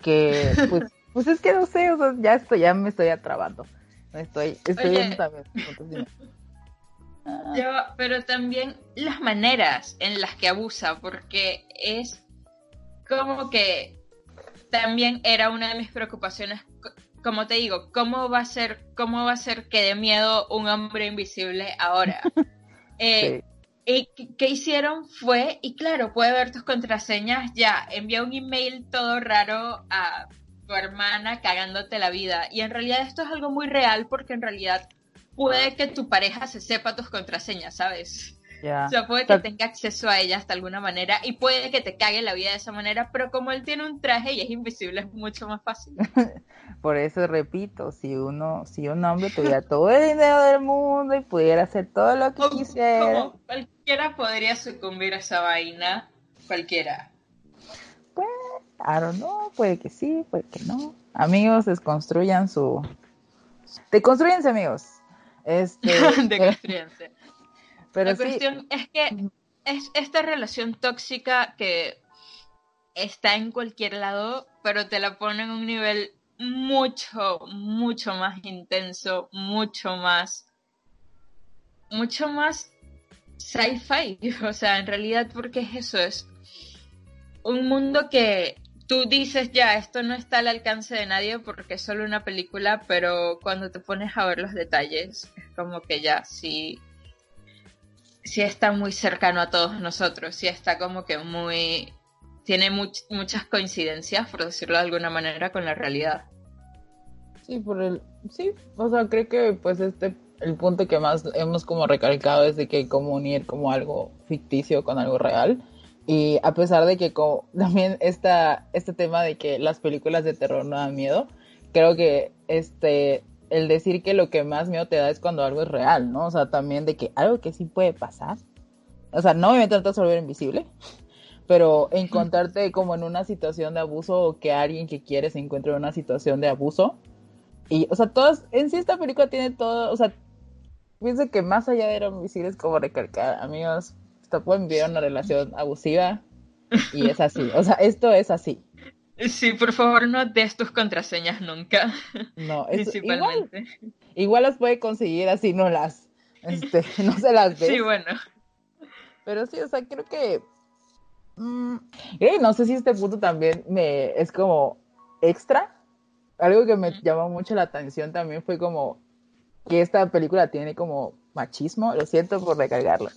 que, pues, pues es que no sé, o sea, ya estoy, ya me estoy atrabando, estoy, estoy viendo también. Yo, pero también las maneras en las que abusa, porque es como que también era una de mis preocupaciones, como te digo, ¿cómo va a ser, cómo va a ser que de miedo un hombre invisible ahora? Eh, y qué hicieron fue, y claro, puede ver tus contraseñas ya, envía un email todo raro a tu hermana cagándote la vida. Y en realidad esto es algo muy real porque en realidad puede que tu pareja se sepa tus contraseñas, ¿sabes? O sea, puede que tenga acceso a ellas de alguna manera y puede que te cague la vida de esa manera, pero como él tiene un traje y es invisible, es mucho más fácil. Por eso repito, si uno, si un hombre tuviera todo el dinero del mundo y pudiera hacer todo lo que quisiera. cualquiera podría sucumbir a esa vaina, cualquiera. Pues, I don't know, puede que sí, puede que no. Amigos, desconstruyan su... Deconstruyense, amigos. Este, Deconstruyense. Pero La cuestión es que es esta relación tóxica que está en cualquier lado, pero te la pone en un nivel mucho, mucho más intenso, mucho más, mucho más sci-fi. O sea, en realidad, porque es eso, es un mundo que tú dices ya, esto no está al alcance de nadie porque es solo una película, pero cuando te pones a ver los detalles, es como que ya sí, sí está muy cercano a todos nosotros, sí está como que muy, tiene muchas coincidencias, por decirlo de alguna manera, con la realidad. Sí, por el, sí, o sea, creo que pues este, el punto que más hemos como recalcado es de que como unir como algo ficticio con algo real y a pesar de que como, también esta, este tema de que las películas de terror no dan miedo, creo que este el decir que lo que más miedo te da es cuando algo es real, ¿no? O sea, también de que algo que sí puede pasar. O sea, no me tratas de volver invisible, pero encontrarte como en una situación de abuso o que alguien que quieres se encuentre en una situación de abuso. Y, o sea, todas, en sí esta película tiene todo, o sea, pienso que más allá de ir invisible es como recalcar, amigos, pueden vivir una relación abusiva y es así. O sea, esto es así. Sí, por favor, no des tus contraseñas nunca. No, principalmente. Igual, las puede conseguir así, no las, este, no se las ve. Sí, bueno. Pero sí, o sea, creo que, mm, no sé si este punto también me es como extra. Algo que me llamó mucho la atención también fue como que esta película tiene como machismo. Lo siento por recargarlo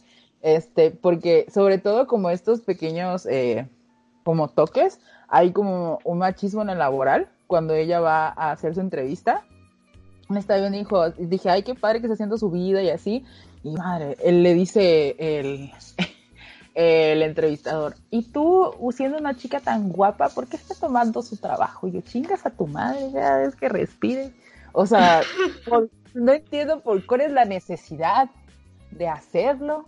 este, porque sobre todo como estos pequeños, eh, como toques, hay como un machismo en el laboral, cuando ella va a hacer su entrevista. Está bien, dijo, dije, ay, qué padre que está haciendo su vida y así. Y madre, él le dice el, el entrevistador, y tú, siendo una chica tan guapa, ¿por qué estás tomando su trabajo? Y yo, chingas a tu madre, ya es que respire. O sea, no entiendo por cuál es la necesidad de hacerlo.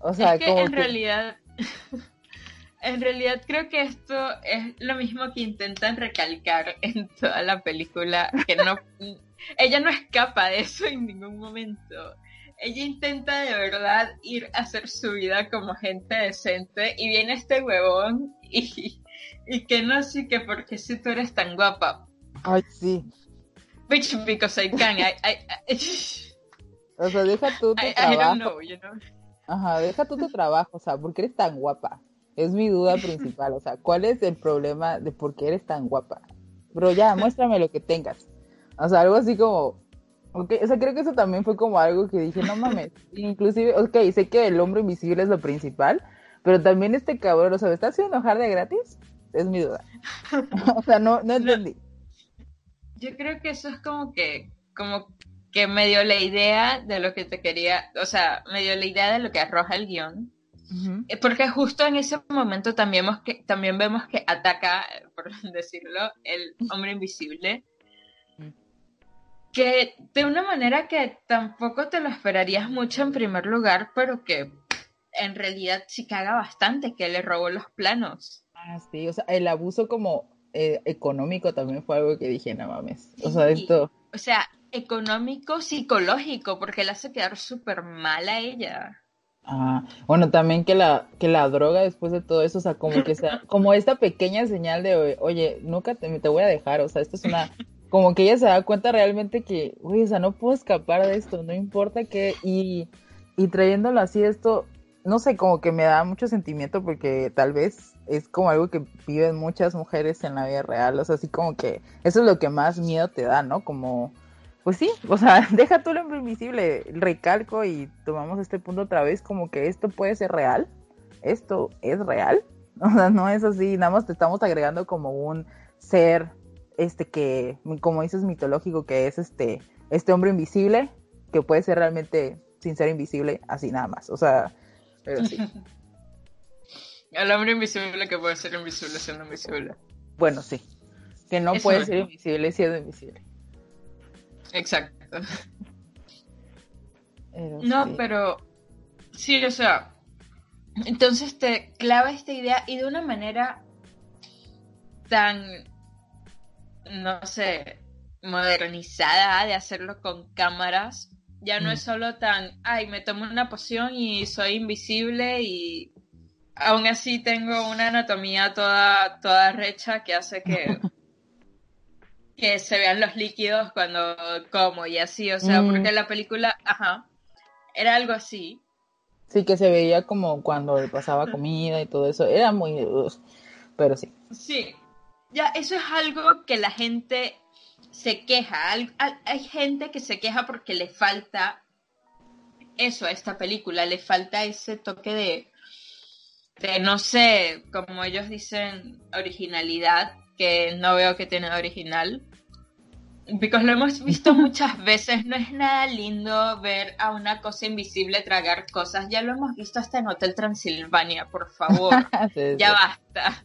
O sea, es que en realidad, en realidad creo que esto es lo mismo que intentan recalcar en toda la película, que no, ella no escapa de eso en ningún momento. Ella intenta de verdad ir a hacer su vida como gente decente y viene este huevón y, y que no sé que porque si tú eres tan guapa. Ay, sí. Bitch, because I can. O sea, deja tú tu trabajo. I don't know, you know? Ajá, deja tú tu trabajo, o sea, ¿por qué eres tan guapa? Es mi duda principal, o sea, ¿cuál es el problema de por qué eres tan guapa? Bro, ya, muéstrame lo que tengas. O sea, algo así como, ok, o sea, creo que eso también fue como algo que dije, no mames, inclusive, ok, sé que el hombre invisible es lo principal, pero también este cabrón, o sea, ¿me está haciendo enojar de gratis? Es mi duda. o sea, no, no entendí. Yo creo que eso es como que, como que me dio la idea de lo que te quería, o sea, me dio la idea de lo que arroja el guion. Eh, porque justo en ese momento también vemos que, también vemos que ataca, por decirlo, el hombre invisible. Que de una manera que tampoco te lo esperarías mucho en primer lugar, pero que en realidad sí caga bastante, que le robó los planos. Ah, sí, o sea, el abuso como eh, económico también fue algo que dije, no mames. O sea, esto. O sea, económico psicológico, porque la hace quedar súper mal a ella. Ah, bueno, también que la, que la droga después de todo eso, o sea, como que sea, como esta pequeña señal de, oye, nunca te, te voy a dejar, o sea, esto es una, como que ella se da cuenta realmente que, oye, o sea, no puedo escapar de esto, no importa qué, y, y trayéndolo así esto, no sé, como que me da mucho sentimiento porque tal vez es como algo que viven muchas mujeres en la vida real, o sea, así como que eso es lo que más miedo te da, ¿no? Como pues sí, o sea, deja tú lo invisible, recalco y tomamos este punto otra vez como que esto puede ser real, esto es real, o sea, no es así, nada más te estamos agregando como un ser, este que, como dices, mitológico, que es este, este hombre invisible, que puede ser realmente sin ser invisible, así nada más, o sea, pero sí. El hombre invisible que puede ser invisible siendo invisible. Bueno, sí. Que no puede ser invisible siendo invisible. Exacto. no, pero sí, o sea, entonces te clava esta idea y de una manera tan, no sé, modernizada de hacerlo con cámaras. Ya no es Mm. solo tan, ay, me tomo una poción y soy invisible y aún así tengo una anatomía toda, toda recha que hace que, que se vean los líquidos cuando como y así. O sea, Mm. porque la película, ajá, era algo así. Sí, que se veía como cuando le pasaba comida y todo eso. Era muy... pero sí. Sí, ya eso es algo que la gente se queja. Hay gente que se queja porque le falta eso a esta película, le falta ese toque de, de no sé, como ellos dicen, originalidad, que no veo que tiene original. Porque lo hemos visto muchas veces, no es nada lindo ver a una cosa invisible tragar cosas. Ya lo hemos visto hasta en Hotel Transilvania, por favor. Sí, sí. Ya basta.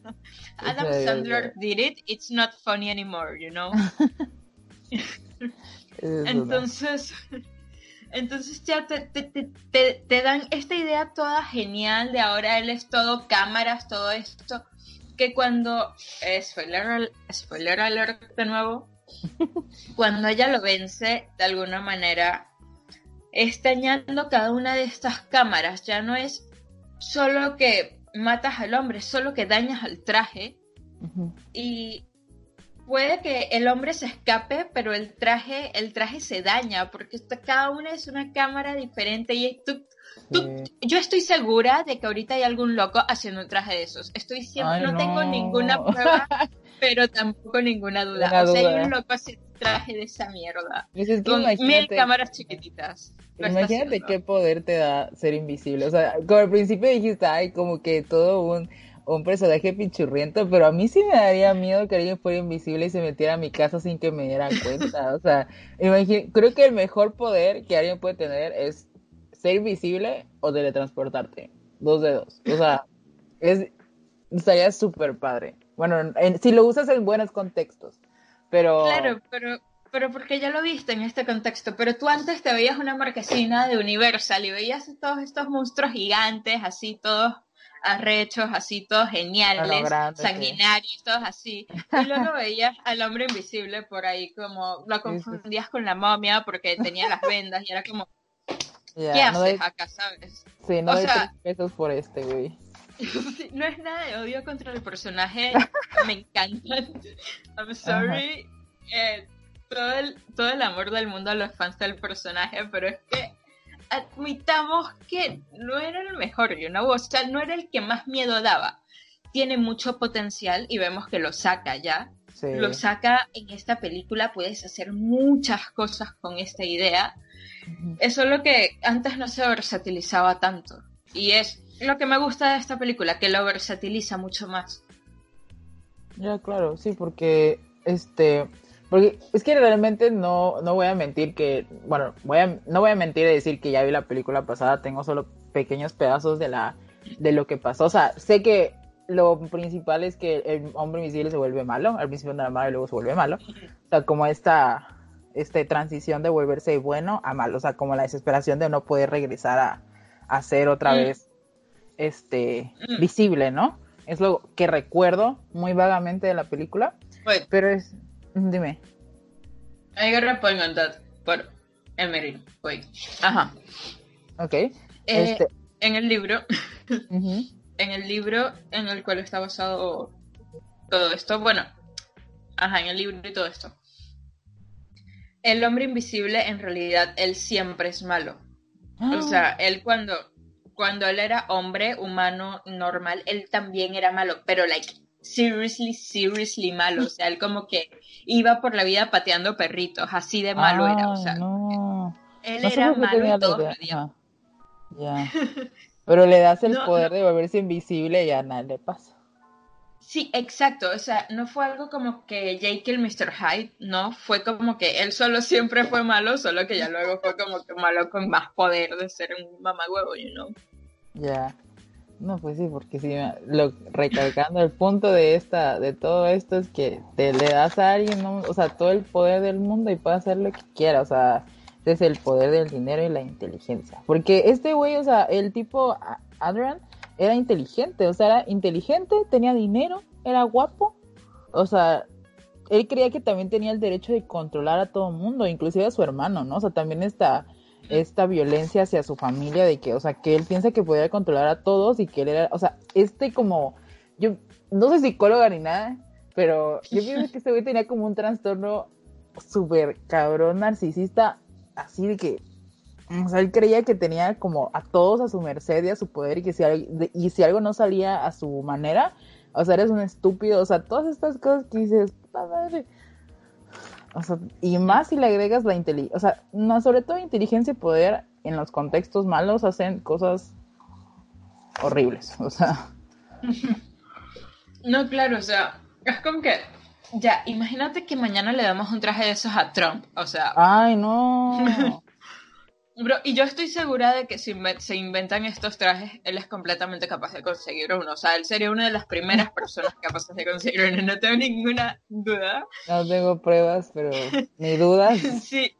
Adam Sí, Sandler did it, it's not funny anymore, you know. Entonces, entonces ya te, te, te, te- te dan esta idea toda genial de ahora él es todo cámaras, todo esto, que cuando, eh, spoiler, spoiler alert de nuevo, cuando ella lo vence, de alguna manera, está dañando cada una de estas cámaras, ya no es solo que matas al hombre, solo que dañas al traje, y puede que el hombre se escape, pero el traje, el traje se daña, porque cada una es una cámara diferente y tú, tú- yo estoy segura de que ahorita hay algún loco haciendo un traje de esos. Estoy siempre, Ay, no, tengo no. ninguna prueba, pero tampoco ninguna duda. Una o sea, hay duda. un loco haciendo un traje de esa mierda. Pues es que Con mil cámaras chiquititas. Imagínate qué poder te da ser invisible. O sea, como al principio dijiste, ay, como que todo un, un personaje pinchurriento, pero a mí sí me daría miedo que alguien fuera invisible y se metiera a mi casa sin que me dieran cuenta. O sea, creo que el mejor poder que alguien puede tener es ser invisible o teletransportarte. Dos de dos. O sea, es, estaría súper padre. Bueno, en- si lo usas en buenos contextos. Pero... Claro, pero, pero porque ya lo viste en este contexto. Pero tú antes te veías una marquesina de Universal y veías todos estos monstruos gigantes, así todos arrechos, así todos geniales, sí. sanguinarios, todos así. Y luego veías al hombre invisible por ahí, como lo confundías con la momia porque tenía las vendas y era como, ya, ¿qué no haces doy- acá, sabes? Sí, no O doy sea- tres pesos por este, güey. No es nada de odio contra el personaje, me encantan. I'm sorry. Eh, todo, el, todo el amor del mundo a los fans del personaje, pero es que admitamos que no era el mejor, know? o sea, no era el que más miedo daba. Tiene mucho potencial y vemos que lo saca ya. Sí. Lo saca en esta película, puedes hacer muchas cosas con esta idea. Eso es lo que antes no se versatilizaba tanto. Y es lo que me gusta de esta película, que lo versatiliza mucho más. Ya, claro, sí, porque este, porque es que realmente no, no voy a mentir que, bueno, voy a, no voy a mentir y decir que ya vi la película pasada, tengo solo pequeños pedazos de la, de lo que pasó, o sea, sé que lo principal es que el hombre invisible se vuelve malo, al principio no era malo y luego se vuelve malo, o sea, como esta, este transición de volverse bueno a malo, o sea, como la desesperación de no poder regresar a, a ser otra Mm. vez, este, Mm. visible, ¿no? Es lo que recuerdo muy vagamente de la película, pero es, dime, I got a point on that. Por Emery. Wait. Ajá. ok, Eh, este, En el libro, en el libro en el cual está basado todo esto, bueno, ajá, en el libro y todo esto. El hombre invisible, en realidad, él siempre es malo. O sea, él cuando, cuando él era hombre humano normal, él también era malo, pero like seriously, seriously malo. O sea, él como que iba por la vida pateando perritos, así de malo era. O sea, no. él No era malo y todos lo. Ya. Pero le das el No, poder de volverse invisible y a nada le pasa. Sí, exacto. O sea, no fue algo como que Jake el Mr. Hyde, no. Fue como que él solo siempre fue malo, solo que ya luego fue como que malo con más poder de ser un mamagüevo, you know. Ya. No, pues sí, porque sí, lo, recalcando el punto de esta, de todo esto es que te le das a alguien, ¿no? o sea, todo el poder del mundo y puede hacer lo que quiera, o sea, es el poder del dinero y la inteligencia. Porque este güey, o sea, el tipo Adrian era inteligente, o sea, era inteligente, tenía dinero, era guapo o sea, él creía que también tenía el derecho de controlar a todo el mundo, inclusive a su hermano, ¿no? O sea, también esta, esta violencia hacia su familia, de que, o sea, que él piensa que podía controlar a todos y que él era, o sea, este como, yo no soy psicóloga ni nada, pero yo pienso que este güey tenía como un trastorno súper cabrón narcisista, así de que, o sea, él creía que tenía como a todos a su merced y a su poder y que si, y si algo no salía a su manera, o sea, eres un estúpido, o sea, todas estas cosas que dices, puta madre. O sea, y más si le agregas la inteligencia, o sea, no, sobre todo inteligencia y poder en los contextos malos hacen cosas horribles, o sea. No, claro, o sea, es como que, ya, imagínate que mañana le damos un traje de esos a Trump, o sea. Ay, no. Bro, y yo estoy segura de que si se inventan estos trajes, él es completamente capaz de conseguir uno. O sea, él sería una de las primeras personas capaces de conseguir uno. No tengo ninguna duda. No tengo pruebas, pero ni dudas. sí.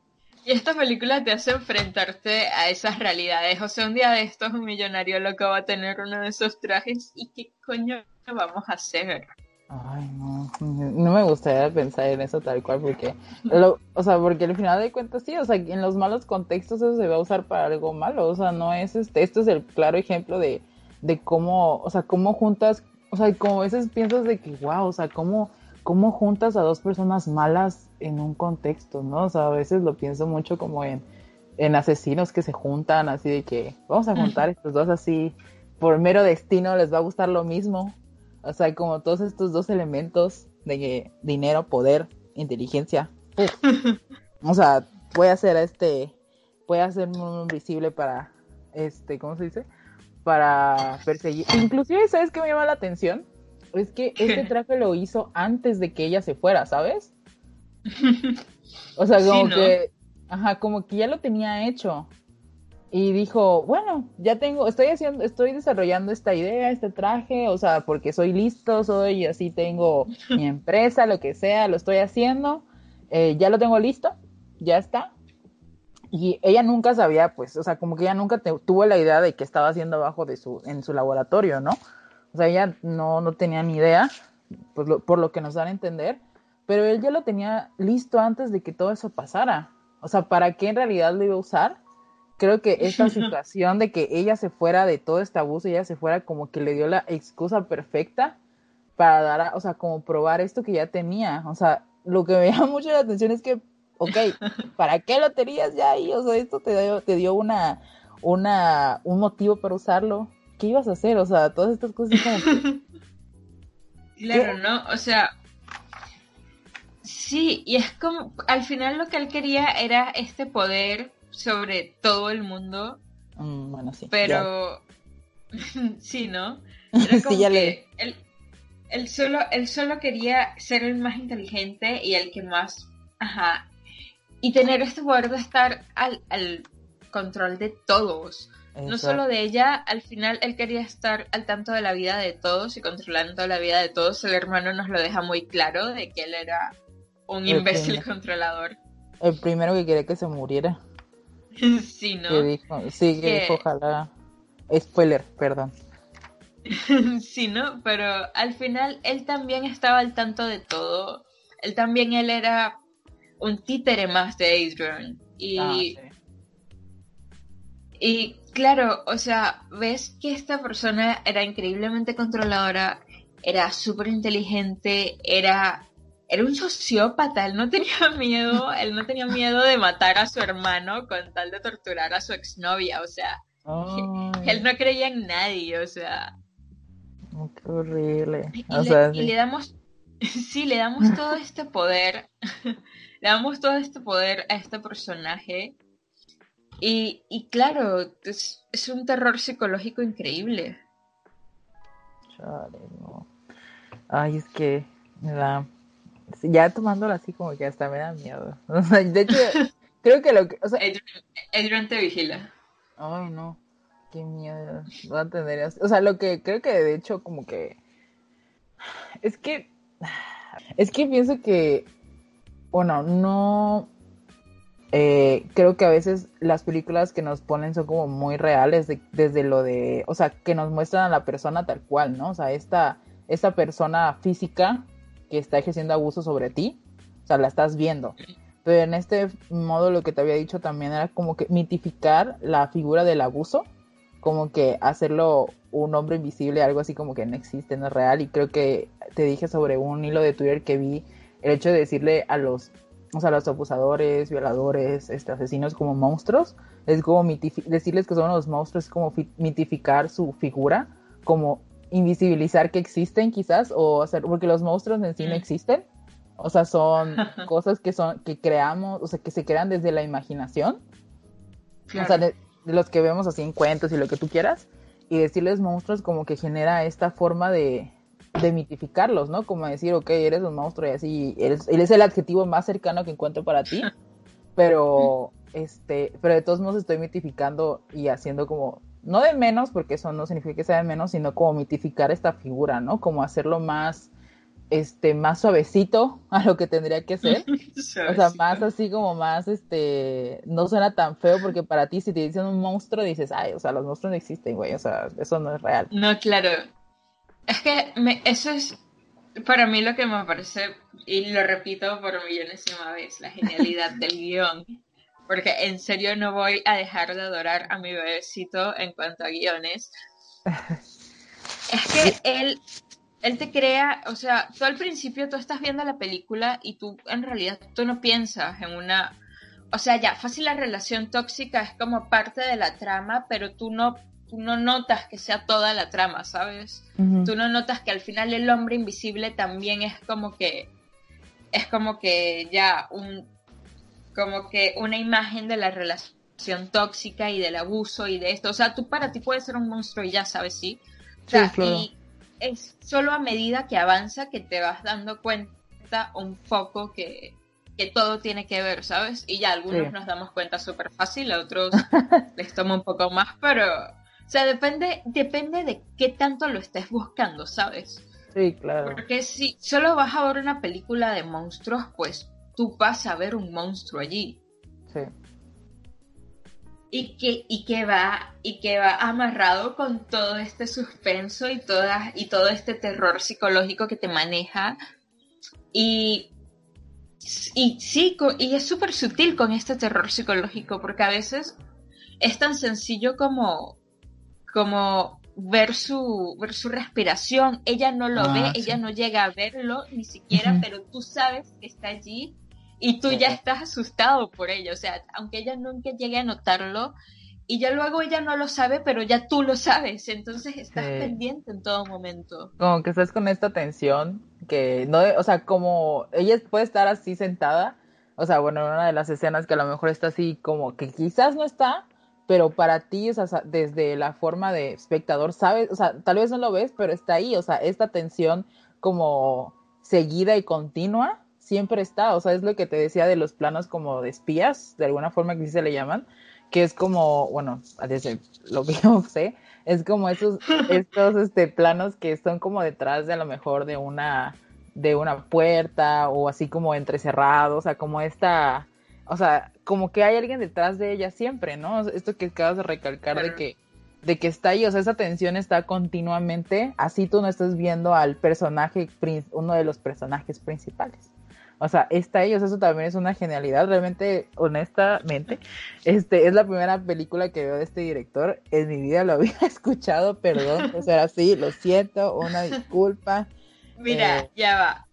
Y esta película te hace enfrentarte a esas realidades. O sea, un día de estos un millonario loco va a tener uno de esos trajes y qué coño vamos a hacer. Ay, no, no me gustaría pensar en eso tal cual, porque, lo, o sea, porque al final de cuentas sí, o sea, en los malos contextos eso se va a usar para algo malo, o sea, no es este, esto es el claro ejemplo de, de cómo, o sea, cómo juntas, o sea, como a veces piensas de que, wow, o sea, cómo, cómo juntas a dos personas malas en un contexto, ¿no? O sea, a veces lo pienso mucho como en, en asesinos que se juntan, así de que vamos a juntar estos dos así, por mero destino les va a gustar lo mismo, o sea, como todos estos dos elementos de dinero, poder, inteligencia. o sea, puede hacer este, puede hacer muy visible para, este, ¿cómo se dice? Para perseguir. Inclusive, ¿sabes qué me llama la atención? Es que este traje lo hizo antes de que ella se fuera, ¿sabes? O sea, como que, ajá, como que ya lo tenía hecho y dijo, bueno, ya tengo, estoy haciendo, estoy desarrollando esta idea, este traje, o sea, porque soy listo, soy así, tengo mi empresa, lo que sea, lo estoy haciendo, eh, ya lo tengo listo, ya está. Y ella nunca sabía, pues, o sea, como que ella nunca tuvo la idea de que estaba haciendo abajo de su, en su laboratorio, ¿no? O sea, ella no, no tenía ni idea, pues, por lo que nos dan a entender, pero él ya lo tenía listo antes de que todo eso pasara. O sea, ¿para qué en realidad lo iba a usar? Creo que esta situación de que ella se fuera de todo este abuso, ella se fuera como que le dio la excusa perfecta para dar, o sea, como probar esto que ya tenía. O sea, lo que me llama mucho la atención es que, ok, ¿para qué lo tenías ya ahí? O sea, esto te dio, te dio una, una, un motivo para usarlo. ¿Qué ibas a hacer? O sea, todas estas cosas como Claro, ¿no? O sea, sí, y es como, al final lo que él quería era este poder sobre todo el mundo. Mm, bueno, sí. Pero sí, ¿no? sí, ya le... él, solo, él solo quería ser el más inteligente y el que más... Ajá. Y tener este poder de estar al, al control de todos. No solo de ella, al final él quería estar al tanto de la vida de todos y controlando la vida de todos. El hermano nos lo deja muy claro de que él era un imbécil controlador. El primero que quería que se muriera. sí, ¿no? Que dijo, sí, que, dijo, ojalá. Spoiler, perdón. sí, ¿no? Pero al final él también estaba al tanto de todo. Él también, él era un títere más de Adrian. Y, ah, y claro, o sea, ves que esta persona era increíblemente controladora, era súper inteligente, era era un sociópata, él no tenía miedo, él no tenía miedo de matar a su hermano con tal de torturar a su exnovia, o sea, él no creía en nadie, o sea. qué horrible. Y, le, y le damos, sí, le damos todo este poder, le damos todo este poder a este personaje. Y, y claro, es, es un terror psicológico increíble. Chale, no. Ay, es que me da ya tomándolo así como que hasta me da miedo. de hecho, creo que lo que... O sea, Adrian te vigila. Ay, no. Qué miedo. No a O sea, lo que creo que de hecho como que... Es que... Es que pienso que... Bueno, no... Eh, creo que a veces las películas que nos ponen son como muy reales desde lo de, o sea, que nos muestran a la persona tal cual, ¿no? O sea, esta, esta persona física que está ejerciendo abuso sobre ti, o sea, la estás viendo. Pero en este modo lo que te había dicho también era como que mitificar la figura del abuso, como que hacerlo un hombre invisible, algo así como que no existe, no es real. Y creo que te dije sobre un hilo de Twitter que vi el hecho de decirle a los, o sea, los abusadores, violadores, este, asesinos como monstruos, es como decirles que son los monstruos, es como mitificar su figura, como invisibilizar que existen quizás, o hacer, porque los monstruos en sí no existen, o sea, son cosas que son, que creamos, o sea, que se crean desde la imaginación. O sea, de, los que vemos así en cuentos y lo que tú quieras. Y decirles monstruos como que genera esta forma de, de mitificarlos, ¿no? Como decir, ok, eres un monstruo y así, eres, él es el adjetivo más cercano que encuentro para ti, pero, este, pero de todos modos estoy mitificando y haciendo como, no de menos, porque eso no significa que sea de menos, sino como mitificar esta figura, ¿no? Como hacerlo más, este, más suavecito a lo que tendría que ser. o sea, más así como más, este, no suena tan feo porque para ti si te dicen un monstruo dices, ay, o sea, los monstruos no existen, güey, o sea, eso no es real. No, claro. Es que eso es para mí lo que me parece, y lo repito por millonésima vez, la genialidad del guion. Porque en serio no voy a dejar de adorar a mi bebecito en cuanto a guiones. Es que él él te crea, o sea, tú al principio tú estás viendo la película y tú en realidad tú no piensas en una, o sea, ya, fácil la relación tóxica es como parte de la trama, pero tú no, tú no notas que sea toda la trama, ¿sabes? Tú no notas que al final el hombre invisible también es como que, es como que ya un, como que una imagen de la relación tóxica y del abuso y de esto, o sea, tú para ti puedes ser un monstruo y ya sabes, ¿sí? O sea, sí, claro es solo a medida que avanza que te vas dando cuenta un poco que, todo tiene que ver, ¿sabes? Y ya algunos nos damos cuenta súper fácil, a otros les toma un poco más, pero, o sea, depende, depende de qué tanto lo estés buscando, ¿sabes? Sí, claro. Porque si solo vas a ver una película de monstruos, pues tú vas a ver un monstruo allí. Sí. Y que, y que va y que va amarrado con todo este suspenso y y todo este terror psicológico que te maneja. Y y sí y es súper sutil con este terror psicológico porque a veces es tan sencillo como como ver su ver su respiración. Ella no lo ah, ve ella no llega a verlo ni siquiera pero tú sabes que está allí y tú ya estás asustado por ella, o sea, aunque ella nunca llegue a notarlo, y ya luego ella no lo sabe, pero ya tú lo sabes, entonces estás pendiente en todo momento. Como que estás con esta tensión, que no, o sea, como ella puede estar así sentada, o sea, bueno, en una de las escenas que a lo mejor está así como que quizás no está, pero para ti, o sea, desde la forma de espectador, sabes, o sea, tal vez no lo ves, pero está ahí, o sea, esta tensión como seguida y continua, siempre está, o sea, es lo que te decía de los planos como de espías, de alguna forma que sí se le llaman, que es como, bueno, desde lo que yo sé, es como esos, estos este, planos que son como detrás de a lo mejor de una, de una puerta o así como entrecerrado, o sea, como esta, o sea, como que hay alguien detrás de ella siempre, ¿no? Esto que acabas de recalcar de que de que está ahí, o sea, esa tensión está continuamente, así tú no estás viendo al personaje, uno de los personajes principales. O sea, está ellos, eso también es una genialidad. Realmente, honestamente, este es la primera película que veo de este director. En mi vida lo había escuchado, perdón. O sea, sí, lo siento, una disculpa. Mira, eh, ya va.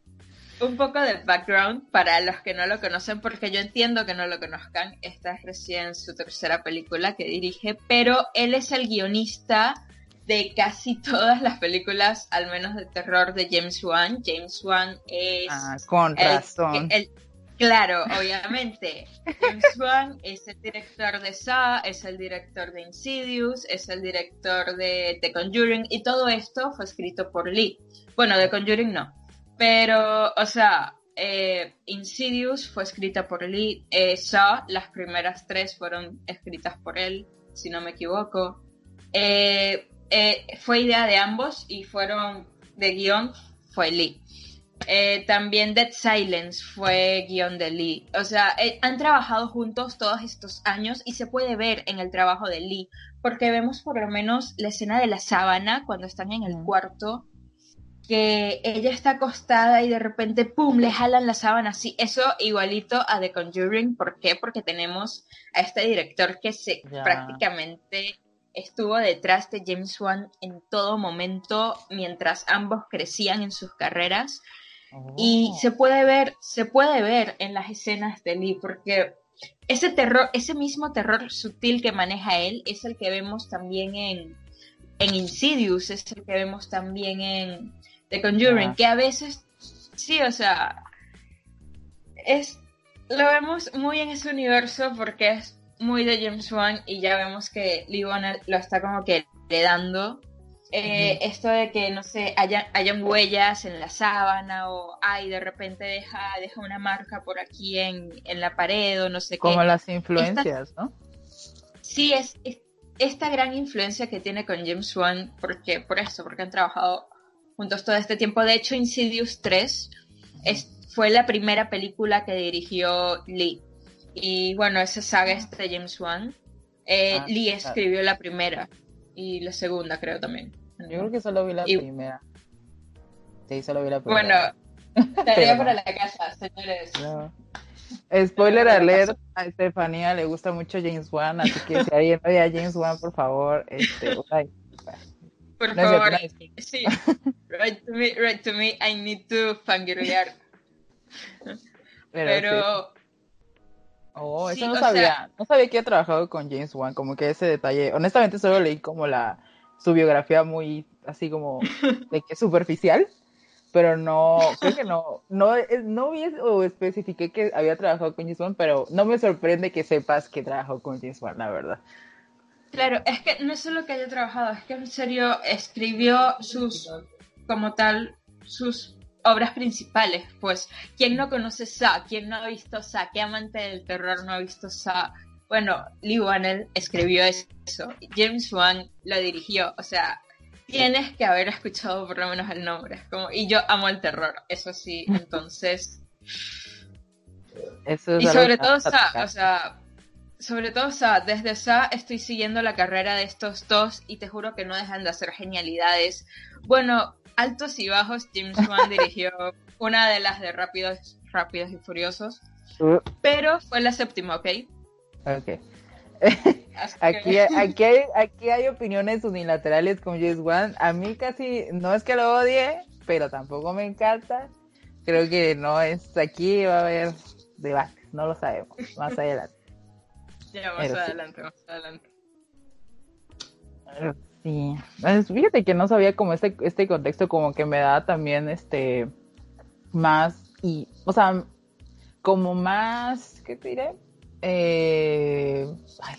Un poco de background para los que no lo conocen, porque yo entiendo que no lo conozcan. Esta es recién su tercera película que dirige, pero él es el guionista de casi todas las películas, al menos de terror, de James Wan. James Wan es... Ah, con razón. claro, obviamente. James Wan es el director de Saw, es el director de Insidious, es el director de The Conjuring, y todo esto fue escrito por Lee. Bueno, The Conjuring no. Pero, o sea, eh, Insidious fue escrita por Lee. Eh, Saw, las primeras tres fueron escritas por él, si no me equivoco. Eh, eh, fue idea de ambos y fueron de guion, fue Lee. Eh, también Dead Silence fue guion de Lee. O sea, eh, han trabajado juntos todos estos años y se puede ver en el trabajo de Lee, porque vemos por lo menos la escena de la sábana cuando están en el cuarto que ella está acostada y de repente, ¡pum!, le jalan la sábana así. Eso igualito a The Conjuring. ¿Por qué? Porque tenemos a este director que se prácticamente estuvo detrás de James Wan en todo momento mientras ambos crecían en sus carreras. Y oh. se puede ver, se puede ver en las escenas de Lee, porque ese terror, ese mismo terror sutil que maneja él es el que vemos también en, en Insidious, es el que vemos también en The Conjuring, ah. que a veces, sí, o sea, es, lo vemos muy en ese universo porque es muy de James Wan y ya vemos que Lee Bonner lo está como que le dando eh, esto de que, no sé, hayan, huellas en la sábana o, ay, de repente deja, deja una marca por aquí en, la pared o no sé Como qué. Como las influencias, ¿no? Sí, es, esta gran influencia que tiene con James Wan, porque, por eso, porque han trabajado juntos todo este tiempo. De hecho, Insidious 3 es, fue la primera película que dirigió Lee. Y bueno, esa saga es de James Wan. Eh, ah, Lee escribió la primera y la segunda, creo también. Yo creo que solo vi la primera. Sí, solo vi la primera. Bueno, tarea para la casa, señores. Spoiler alert, a Estefanía le gusta mucho James Wan, así que si alguien oye a James Wan, por favor, este, por favor, sí, write to me, write to me, I need to fangirlear. Pero, Oh, eso no sabía. no sabía que ha trabajado con James Wan, como que ese detalle. Honestamente, solo leí como la su biografía muy así como de que superficial, pero no, creo que no, no, no vi o especifiqué que había trabajado con James Wan, pero no me sorprende que sepas que trabajó con James Wan, la verdad. Claro, es que no es solo que haya trabajado, es que en serio escribió sus, como tal, sus obras principales, pues, ¿quién no conoce Sa? ¿Quién no ha visto Sa? ¿Qué amante del terror no ha visto Sa? Bueno, Lee Wannell escribió eso, James Wan lo dirigió, o sea, tienes que haber escuchado por lo menos el nombre, como, y yo amo el terror, eso sí, entonces... y sobre todo Sa, o sea, sobre todo Sa, desde Sa estoy siguiendo la carrera de estos dos y te juro que no dejan de hacer genialidades. Bueno, altos y bajos, James Wan dirigió una de las de Rápidos, Rápidos y Furiosos, uh. pero fue la séptima, ¿ok? Ok. aquí, aquí, hay, aquí hay opiniones unilaterales con James Wan. A mí casi, no es que lo odie, pero tampoco me encanta. Creo que no es, aquí va a haber debate, no lo sabemos, más adelante. Ya, más adelante, más adelante. Sí, fíjate que no sabía como este, este contexto como que me da también este más y, o sea, como más, ¿qué te diré? Eh,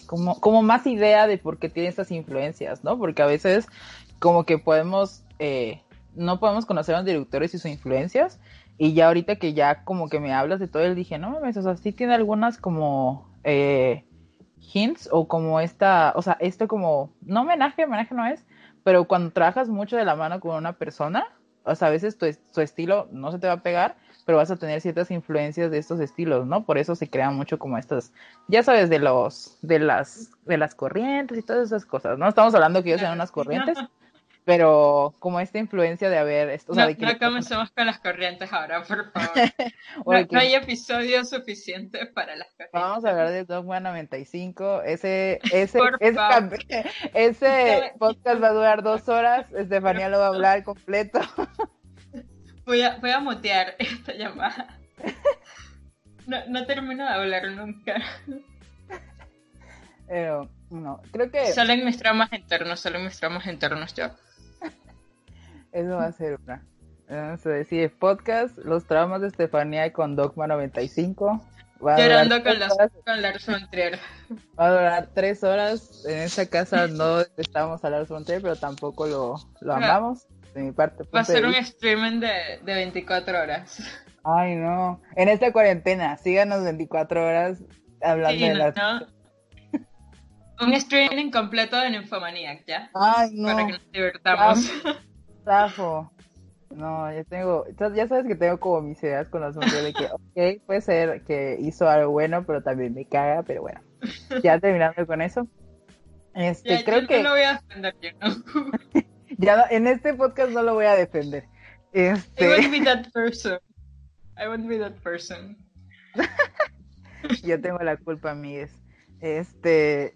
como, como más idea de por qué tiene estas influencias, ¿no? Porque a veces como que podemos, eh, no podemos conocer a los directores y sus influencias y ya ahorita que ya como que me hablas de todo, él dije, no mames, o sea, sí tiene algunas como, eh, hints o como esta, o sea, esto como, no homenaje, homenaje no es, pero cuando trabajas mucho de la mano con una persona, o sea, a veces tu, tu estilo no se te va a pegar, pero vas a tener ciertas influencias de estos estilos, ¿no? Por eso se crean mucho como estos, ya sabes, de los, de las, de las corrientes y todas esas cosas, ¿no? Estamos hablando que ellos sean unas corrientes, pero como esta influencia de haber... Esto, no, no comencemos con las corrientes ahora, por favor. no, hay episodio suficiente para las corrientes. Vamos a hablar de Dogma 95. Ese, ese, ese, ese podcast va a durar dos horas. Estefanía lo va a hablar completo. voy, a, voy a mutear esta llamada. No, no termino de hablar nunca. Pero, no, creo que... Solo en mis tramas internos, solo en mis tramas internos yo. Eso va a ser una. Vamos a decir podcast, los traumas de Estefanía con Dogma 95. Llorando con, las, con Lars von Trier. Va a durar tres horas. En esta casa no estamos a Lars von Trier, pero tampoco lo, lo amamos. De mi parte. Va a ser un streaming de, de 24 horas. Ay, no. En esta cuarentena, síganos 24 horas hablando de las... Un streaming completo de Nymphomaniac, ¿ya? Ay, no. Para que nos divertamos. No, yo tengo, ya sabes que tengo como mis ideas con las mujeres de que, ok, puede ser que hizo algo bueno, pero también me caga, pero bueno. Ya terminando con eso. Este, creo que... No lo voy a defender, yo no. ya en este podcast no lo voy a defender. Este... I won't be that person. I won't be that person. Yo tengo la culpa, amigues. Este,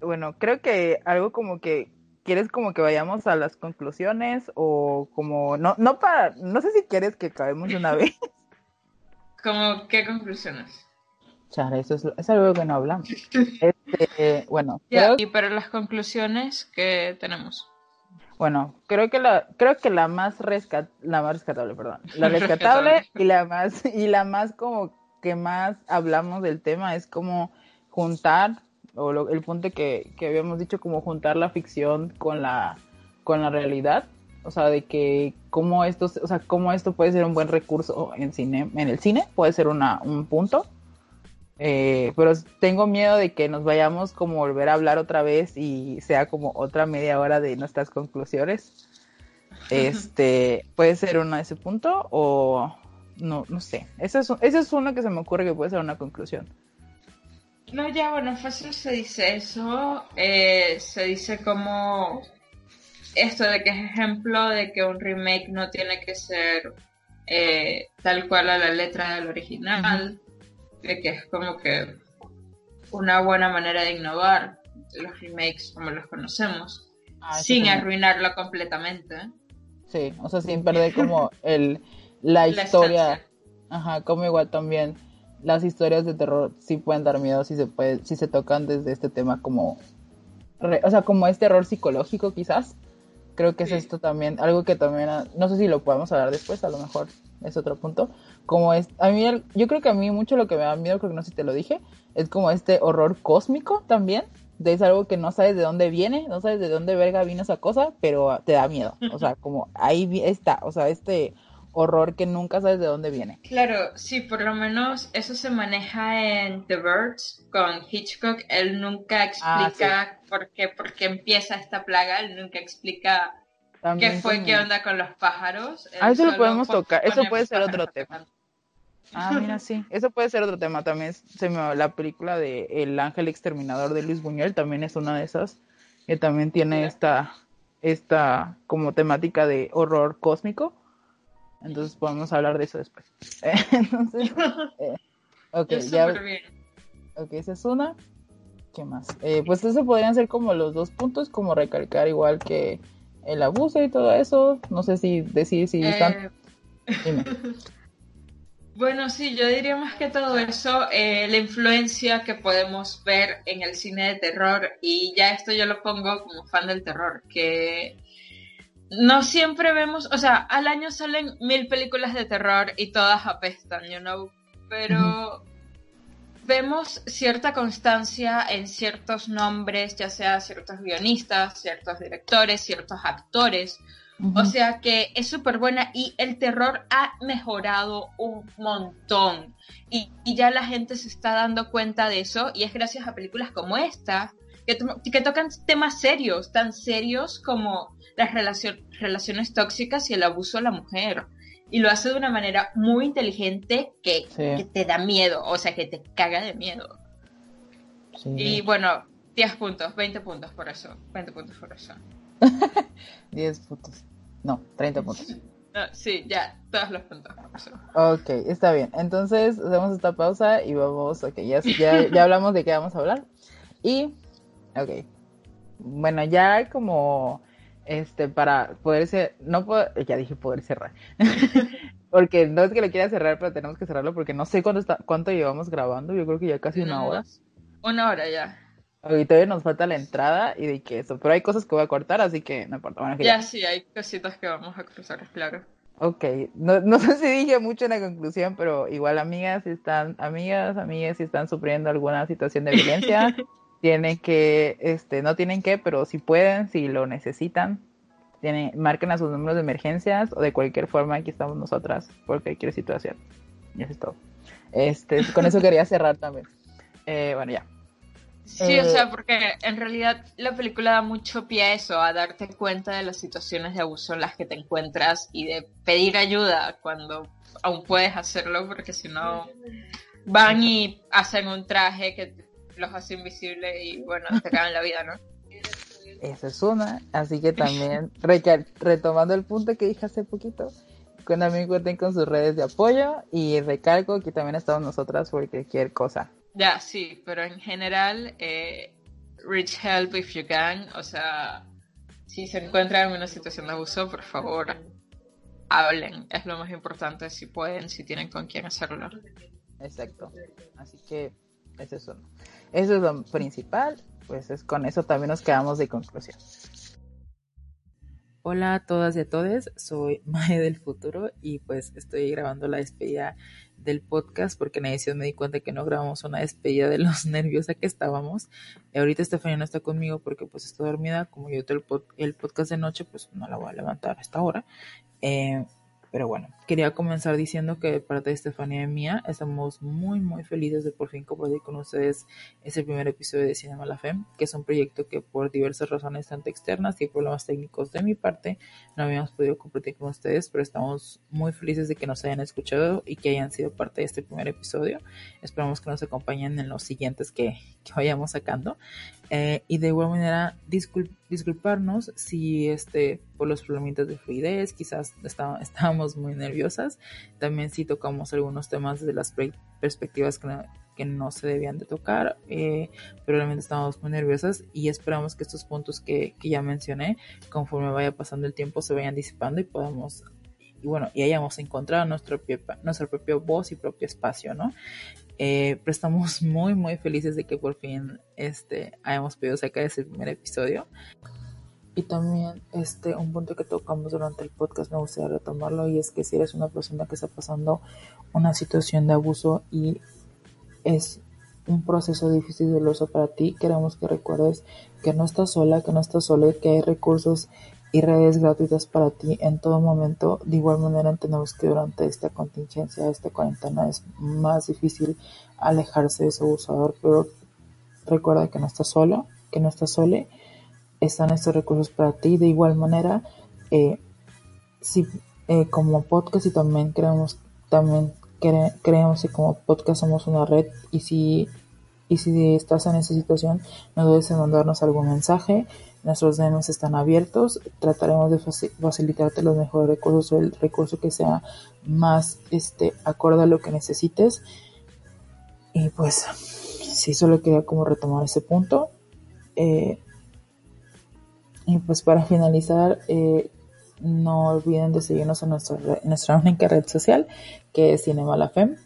bueno, creo que algo como que quieres como que vayamos a las conclusiones o como no no para no sé si quieres que acabemos una vez. ¿Cómo qué conclusiones? Chara, eso es, es, algo que no hablamos. Este, bueno, y para las conclusiones que tenemos. Bueno, creo que la creo que la más rescat la más rescatable, perdón, la rescatable y la más y la más como que más hablamos del tema es como juntar o lo, el punto que, que habíamos dicho como juntar la ficción con la con la realidad. O sea de que cómo esto o sea cómo esto puede ser un buen recurso en cine en el cine puede ser una un punto. Eh, pero tengo miedo de que nos vayamos como volver a hablar otra vez y sea como otra media hora de nuestras conclusiones. Este puede ser uno de ese punto o no no sé. Eso es eso es uno que se me ocurre que puede ser una conclusión no, ya, bueno, fácil se dice eso. Eh, se dice como esto de que es ejemplo de que un remake no tiene que ser eh, tal cual a la letra del original, de que es como que una buena manera de innovar los remakes como los conocemos, ah, sin arruinarlo completamente. Sí, o sea, sin perder como el la, historia. Ajá, como igual también las historias de terror sí pueden dar miedo si se puede, si se tocan desde este tema como, o sea, como este error psicológico quizás. Creo que es esto también, algo que también, no sé si lo podemos hablar después, a lo mejor es otro punto. Como es, a mí, yo creo que a mí mucho lo que me da miedo, creo que no sé si te lo dije, es como este horror cósmico también, de es algo que no sabes de dónde viene, no sabes de dónde verga vino esa cosa, pero te da miedo. O sea, como ahí está, o sea, este horror que nunca sabes de dónde viene. Claro, sí, por lo menos eso se maneja en The Birds con Hitchcock. Él nunca explica ah, por, qué, por qué empieza esta plaga, él nunca explica qué fue, qué onda con los pájaros. Ah, eso lo podemos tocar, eso puede ser otro tema. Ah, mira, sí, eso puede ser otro tema también. Se me, la película de El Ángel Exterminador de Luis Buñuel también es una de esas que también tiene esta, esta como temática de horror cósmico entonces podemos hablar de eso después. Entonces, eh, ok, ya. Ok, esa es una. ¿Qué más? Eh, pues eso podrían ser como los dos puntos, como recalcar igual que el abuso y todo eso. No sé si decir si están. Eh, bueno, sí, yo diría más que todo eso, la influencia que podemos ver en el cine de terror, y ya esto yo lo pongo como fan del terror, que no siempre vemos, o sea, al año salen mil películas de terror y todas apestan, you know, pero vemos cierta constancia en ciertos nombres, ya sea ciertos guionistas, ciertos directores, ciertos actores. O sea que es súper buena y el terror ha mejorado un montón. Y, y, ya la gente se está dando cuenta de eso y es gracias a películas como esta que, que tocan temas serios, tan serios como las relaciones tóxicas y el abuso a la mujer. Y lo hace de una manera muy inteligente que, te da miedo, o sea, que te caga de miedo. Y bueno, 10 puntos, 20 puntos por eso, 20 puntos por eso. 10 puntos. No, 30 puntos. sí, ya, todos los puntos. Ok, está bien. Entonces, hacemos esta pausa y vamos, ok, ya, ya, ya hablamos de qué vamos a hablar. Y, ok, bueno, ya como este, para poder ser, no puedo, ya dije poder cerrar, porque no es que lo quiera cerrar, pero tenemos que cerrarlo porque no sé cuánto, está, cuánto llevamos grabando, yo creo que ya casi una hora. Una hora ya. Y todavía nos falta la entrada y de que eso, pero hay cosas que voy a cortar, así que no importa. Bueno, ya, sí, hay cositas que vamos a cruzar, claro. Ok, no, no sé si dije mucho en la conclusión, pero igual amigas, si están, amigas, amigas, si están sufriendo alguna situación de violencia, tienen que, este, no tienen que, pero si pueden, si lo necesitan, tienen, marquen a sus números de emergencias o de cualquier forma aquí estamos nosotras por cualquier situación. Y eso es todo. Este, con eso quería cerrar también. Eh, bueno, ya. Sí, o sea, eh, porque en realidad la película da mucho pie a eso, a darte cuenta de las situaciones de abuso en las que te encuentras y de pedir ayuda cuando aún puedes hacerlo, porque si no van y hacen un traje que los hace invisible y bueno, te cagan la vida, ¿no? esa es una. Así que también, retomando el punto que dije hace poquito, cuando también cuenten con sus redes de apoyo y recalco que también estamos nosotras por cualquier cosa. Ya, sí, pero en general, eh, reach help if you can, o sea, si se encuentran en una situación de abuso, por favor, hablen, es lo más importante, si pueden, si tienen con quién hacerlo. Exacto, así que eso es uno. Eso es lo principal, pues es con eso también nos quedamos de conclusión. Hola a todas y a todos, soy Mae del futuro y pues estoy grabando la despedida del podcast porque en edición me di cuenta que no grabamos una despedida de los nervios a que estábamos. Y ahorita Estefania no está conmigo porque pues está dormida, como yo el, el podcast de noche, pues no la voy a levantar hasta ahora. Eh, pero bueno, quería comenzar diciendo que de parte de Estefanía y mía estamos muy muy felices de por fin compartir con ustedes ese primer episodio de Cinema La Fe, que es un proyecto que por diversas razones tanto externas y problemas técnicos de mi parte no habíamos podido compartir con ustedes, pero estamos muy felices de que nos hayan escuchado y que hayan sido parte de este primer episodio. Esperamos que nos acompañen en los siguientes que, que vayamos sacando. Eh, y de igual manera, disculparnos si este, por los problemitas de fluidez, quizás estábamos muy nerviosas. También si tocamos algunos temas de las perspectivas que no, que no se debían de tocar, eh, pero realmente estábamos muy nerviosas y esperamos que estos puntos que, que ya mencioné, conforme vaya pasando el tiempo, se vayan disipando y podamos y bueno, y hayamos encontrado nuestro nuestra propia voz y propio espacio, ¿no? Eh, pero estamos muy, muy felices de que por fin este, hayamos podido sacar ese primer episodio. Y también este, un punto que tocamos durante el podcast me gustaría retomarlo y es que si eres una persona que está pasando una situación de abuso y es un proceso difícil y doloroso para ti, queremos que recuerdes que no estás sola, que no estás sola y que hay recursos y redes gratuitas para ti en todo momento. De igual manera entendemos que durante esta contingencia, esta cuarentena es más difícil alejarse de su abusador, pero recuerda que no estás solo, que no estás sole, están estos recursos para ti. De igual manera, eh, si eh, como podcast y también creemos, también creemos que como podcast somos una red y si y si estás en esa situación no dudes en mandarnos algún mensaje Nuestros DMs están abiertos. Trataremos de facilitarte los mejores recursos o el recurso que sea más este, acorde a lo que necesites. Y pues, sí, solo quería como retomar ese punto. Eh, y pues para finalizar, eh, no olviden de seguirnos en nuestra, nuestra única red social, que es Cinema La Fem.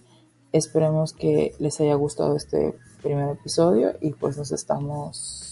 Esperemos que les haya gustado este primer episodio y pues nos estamos,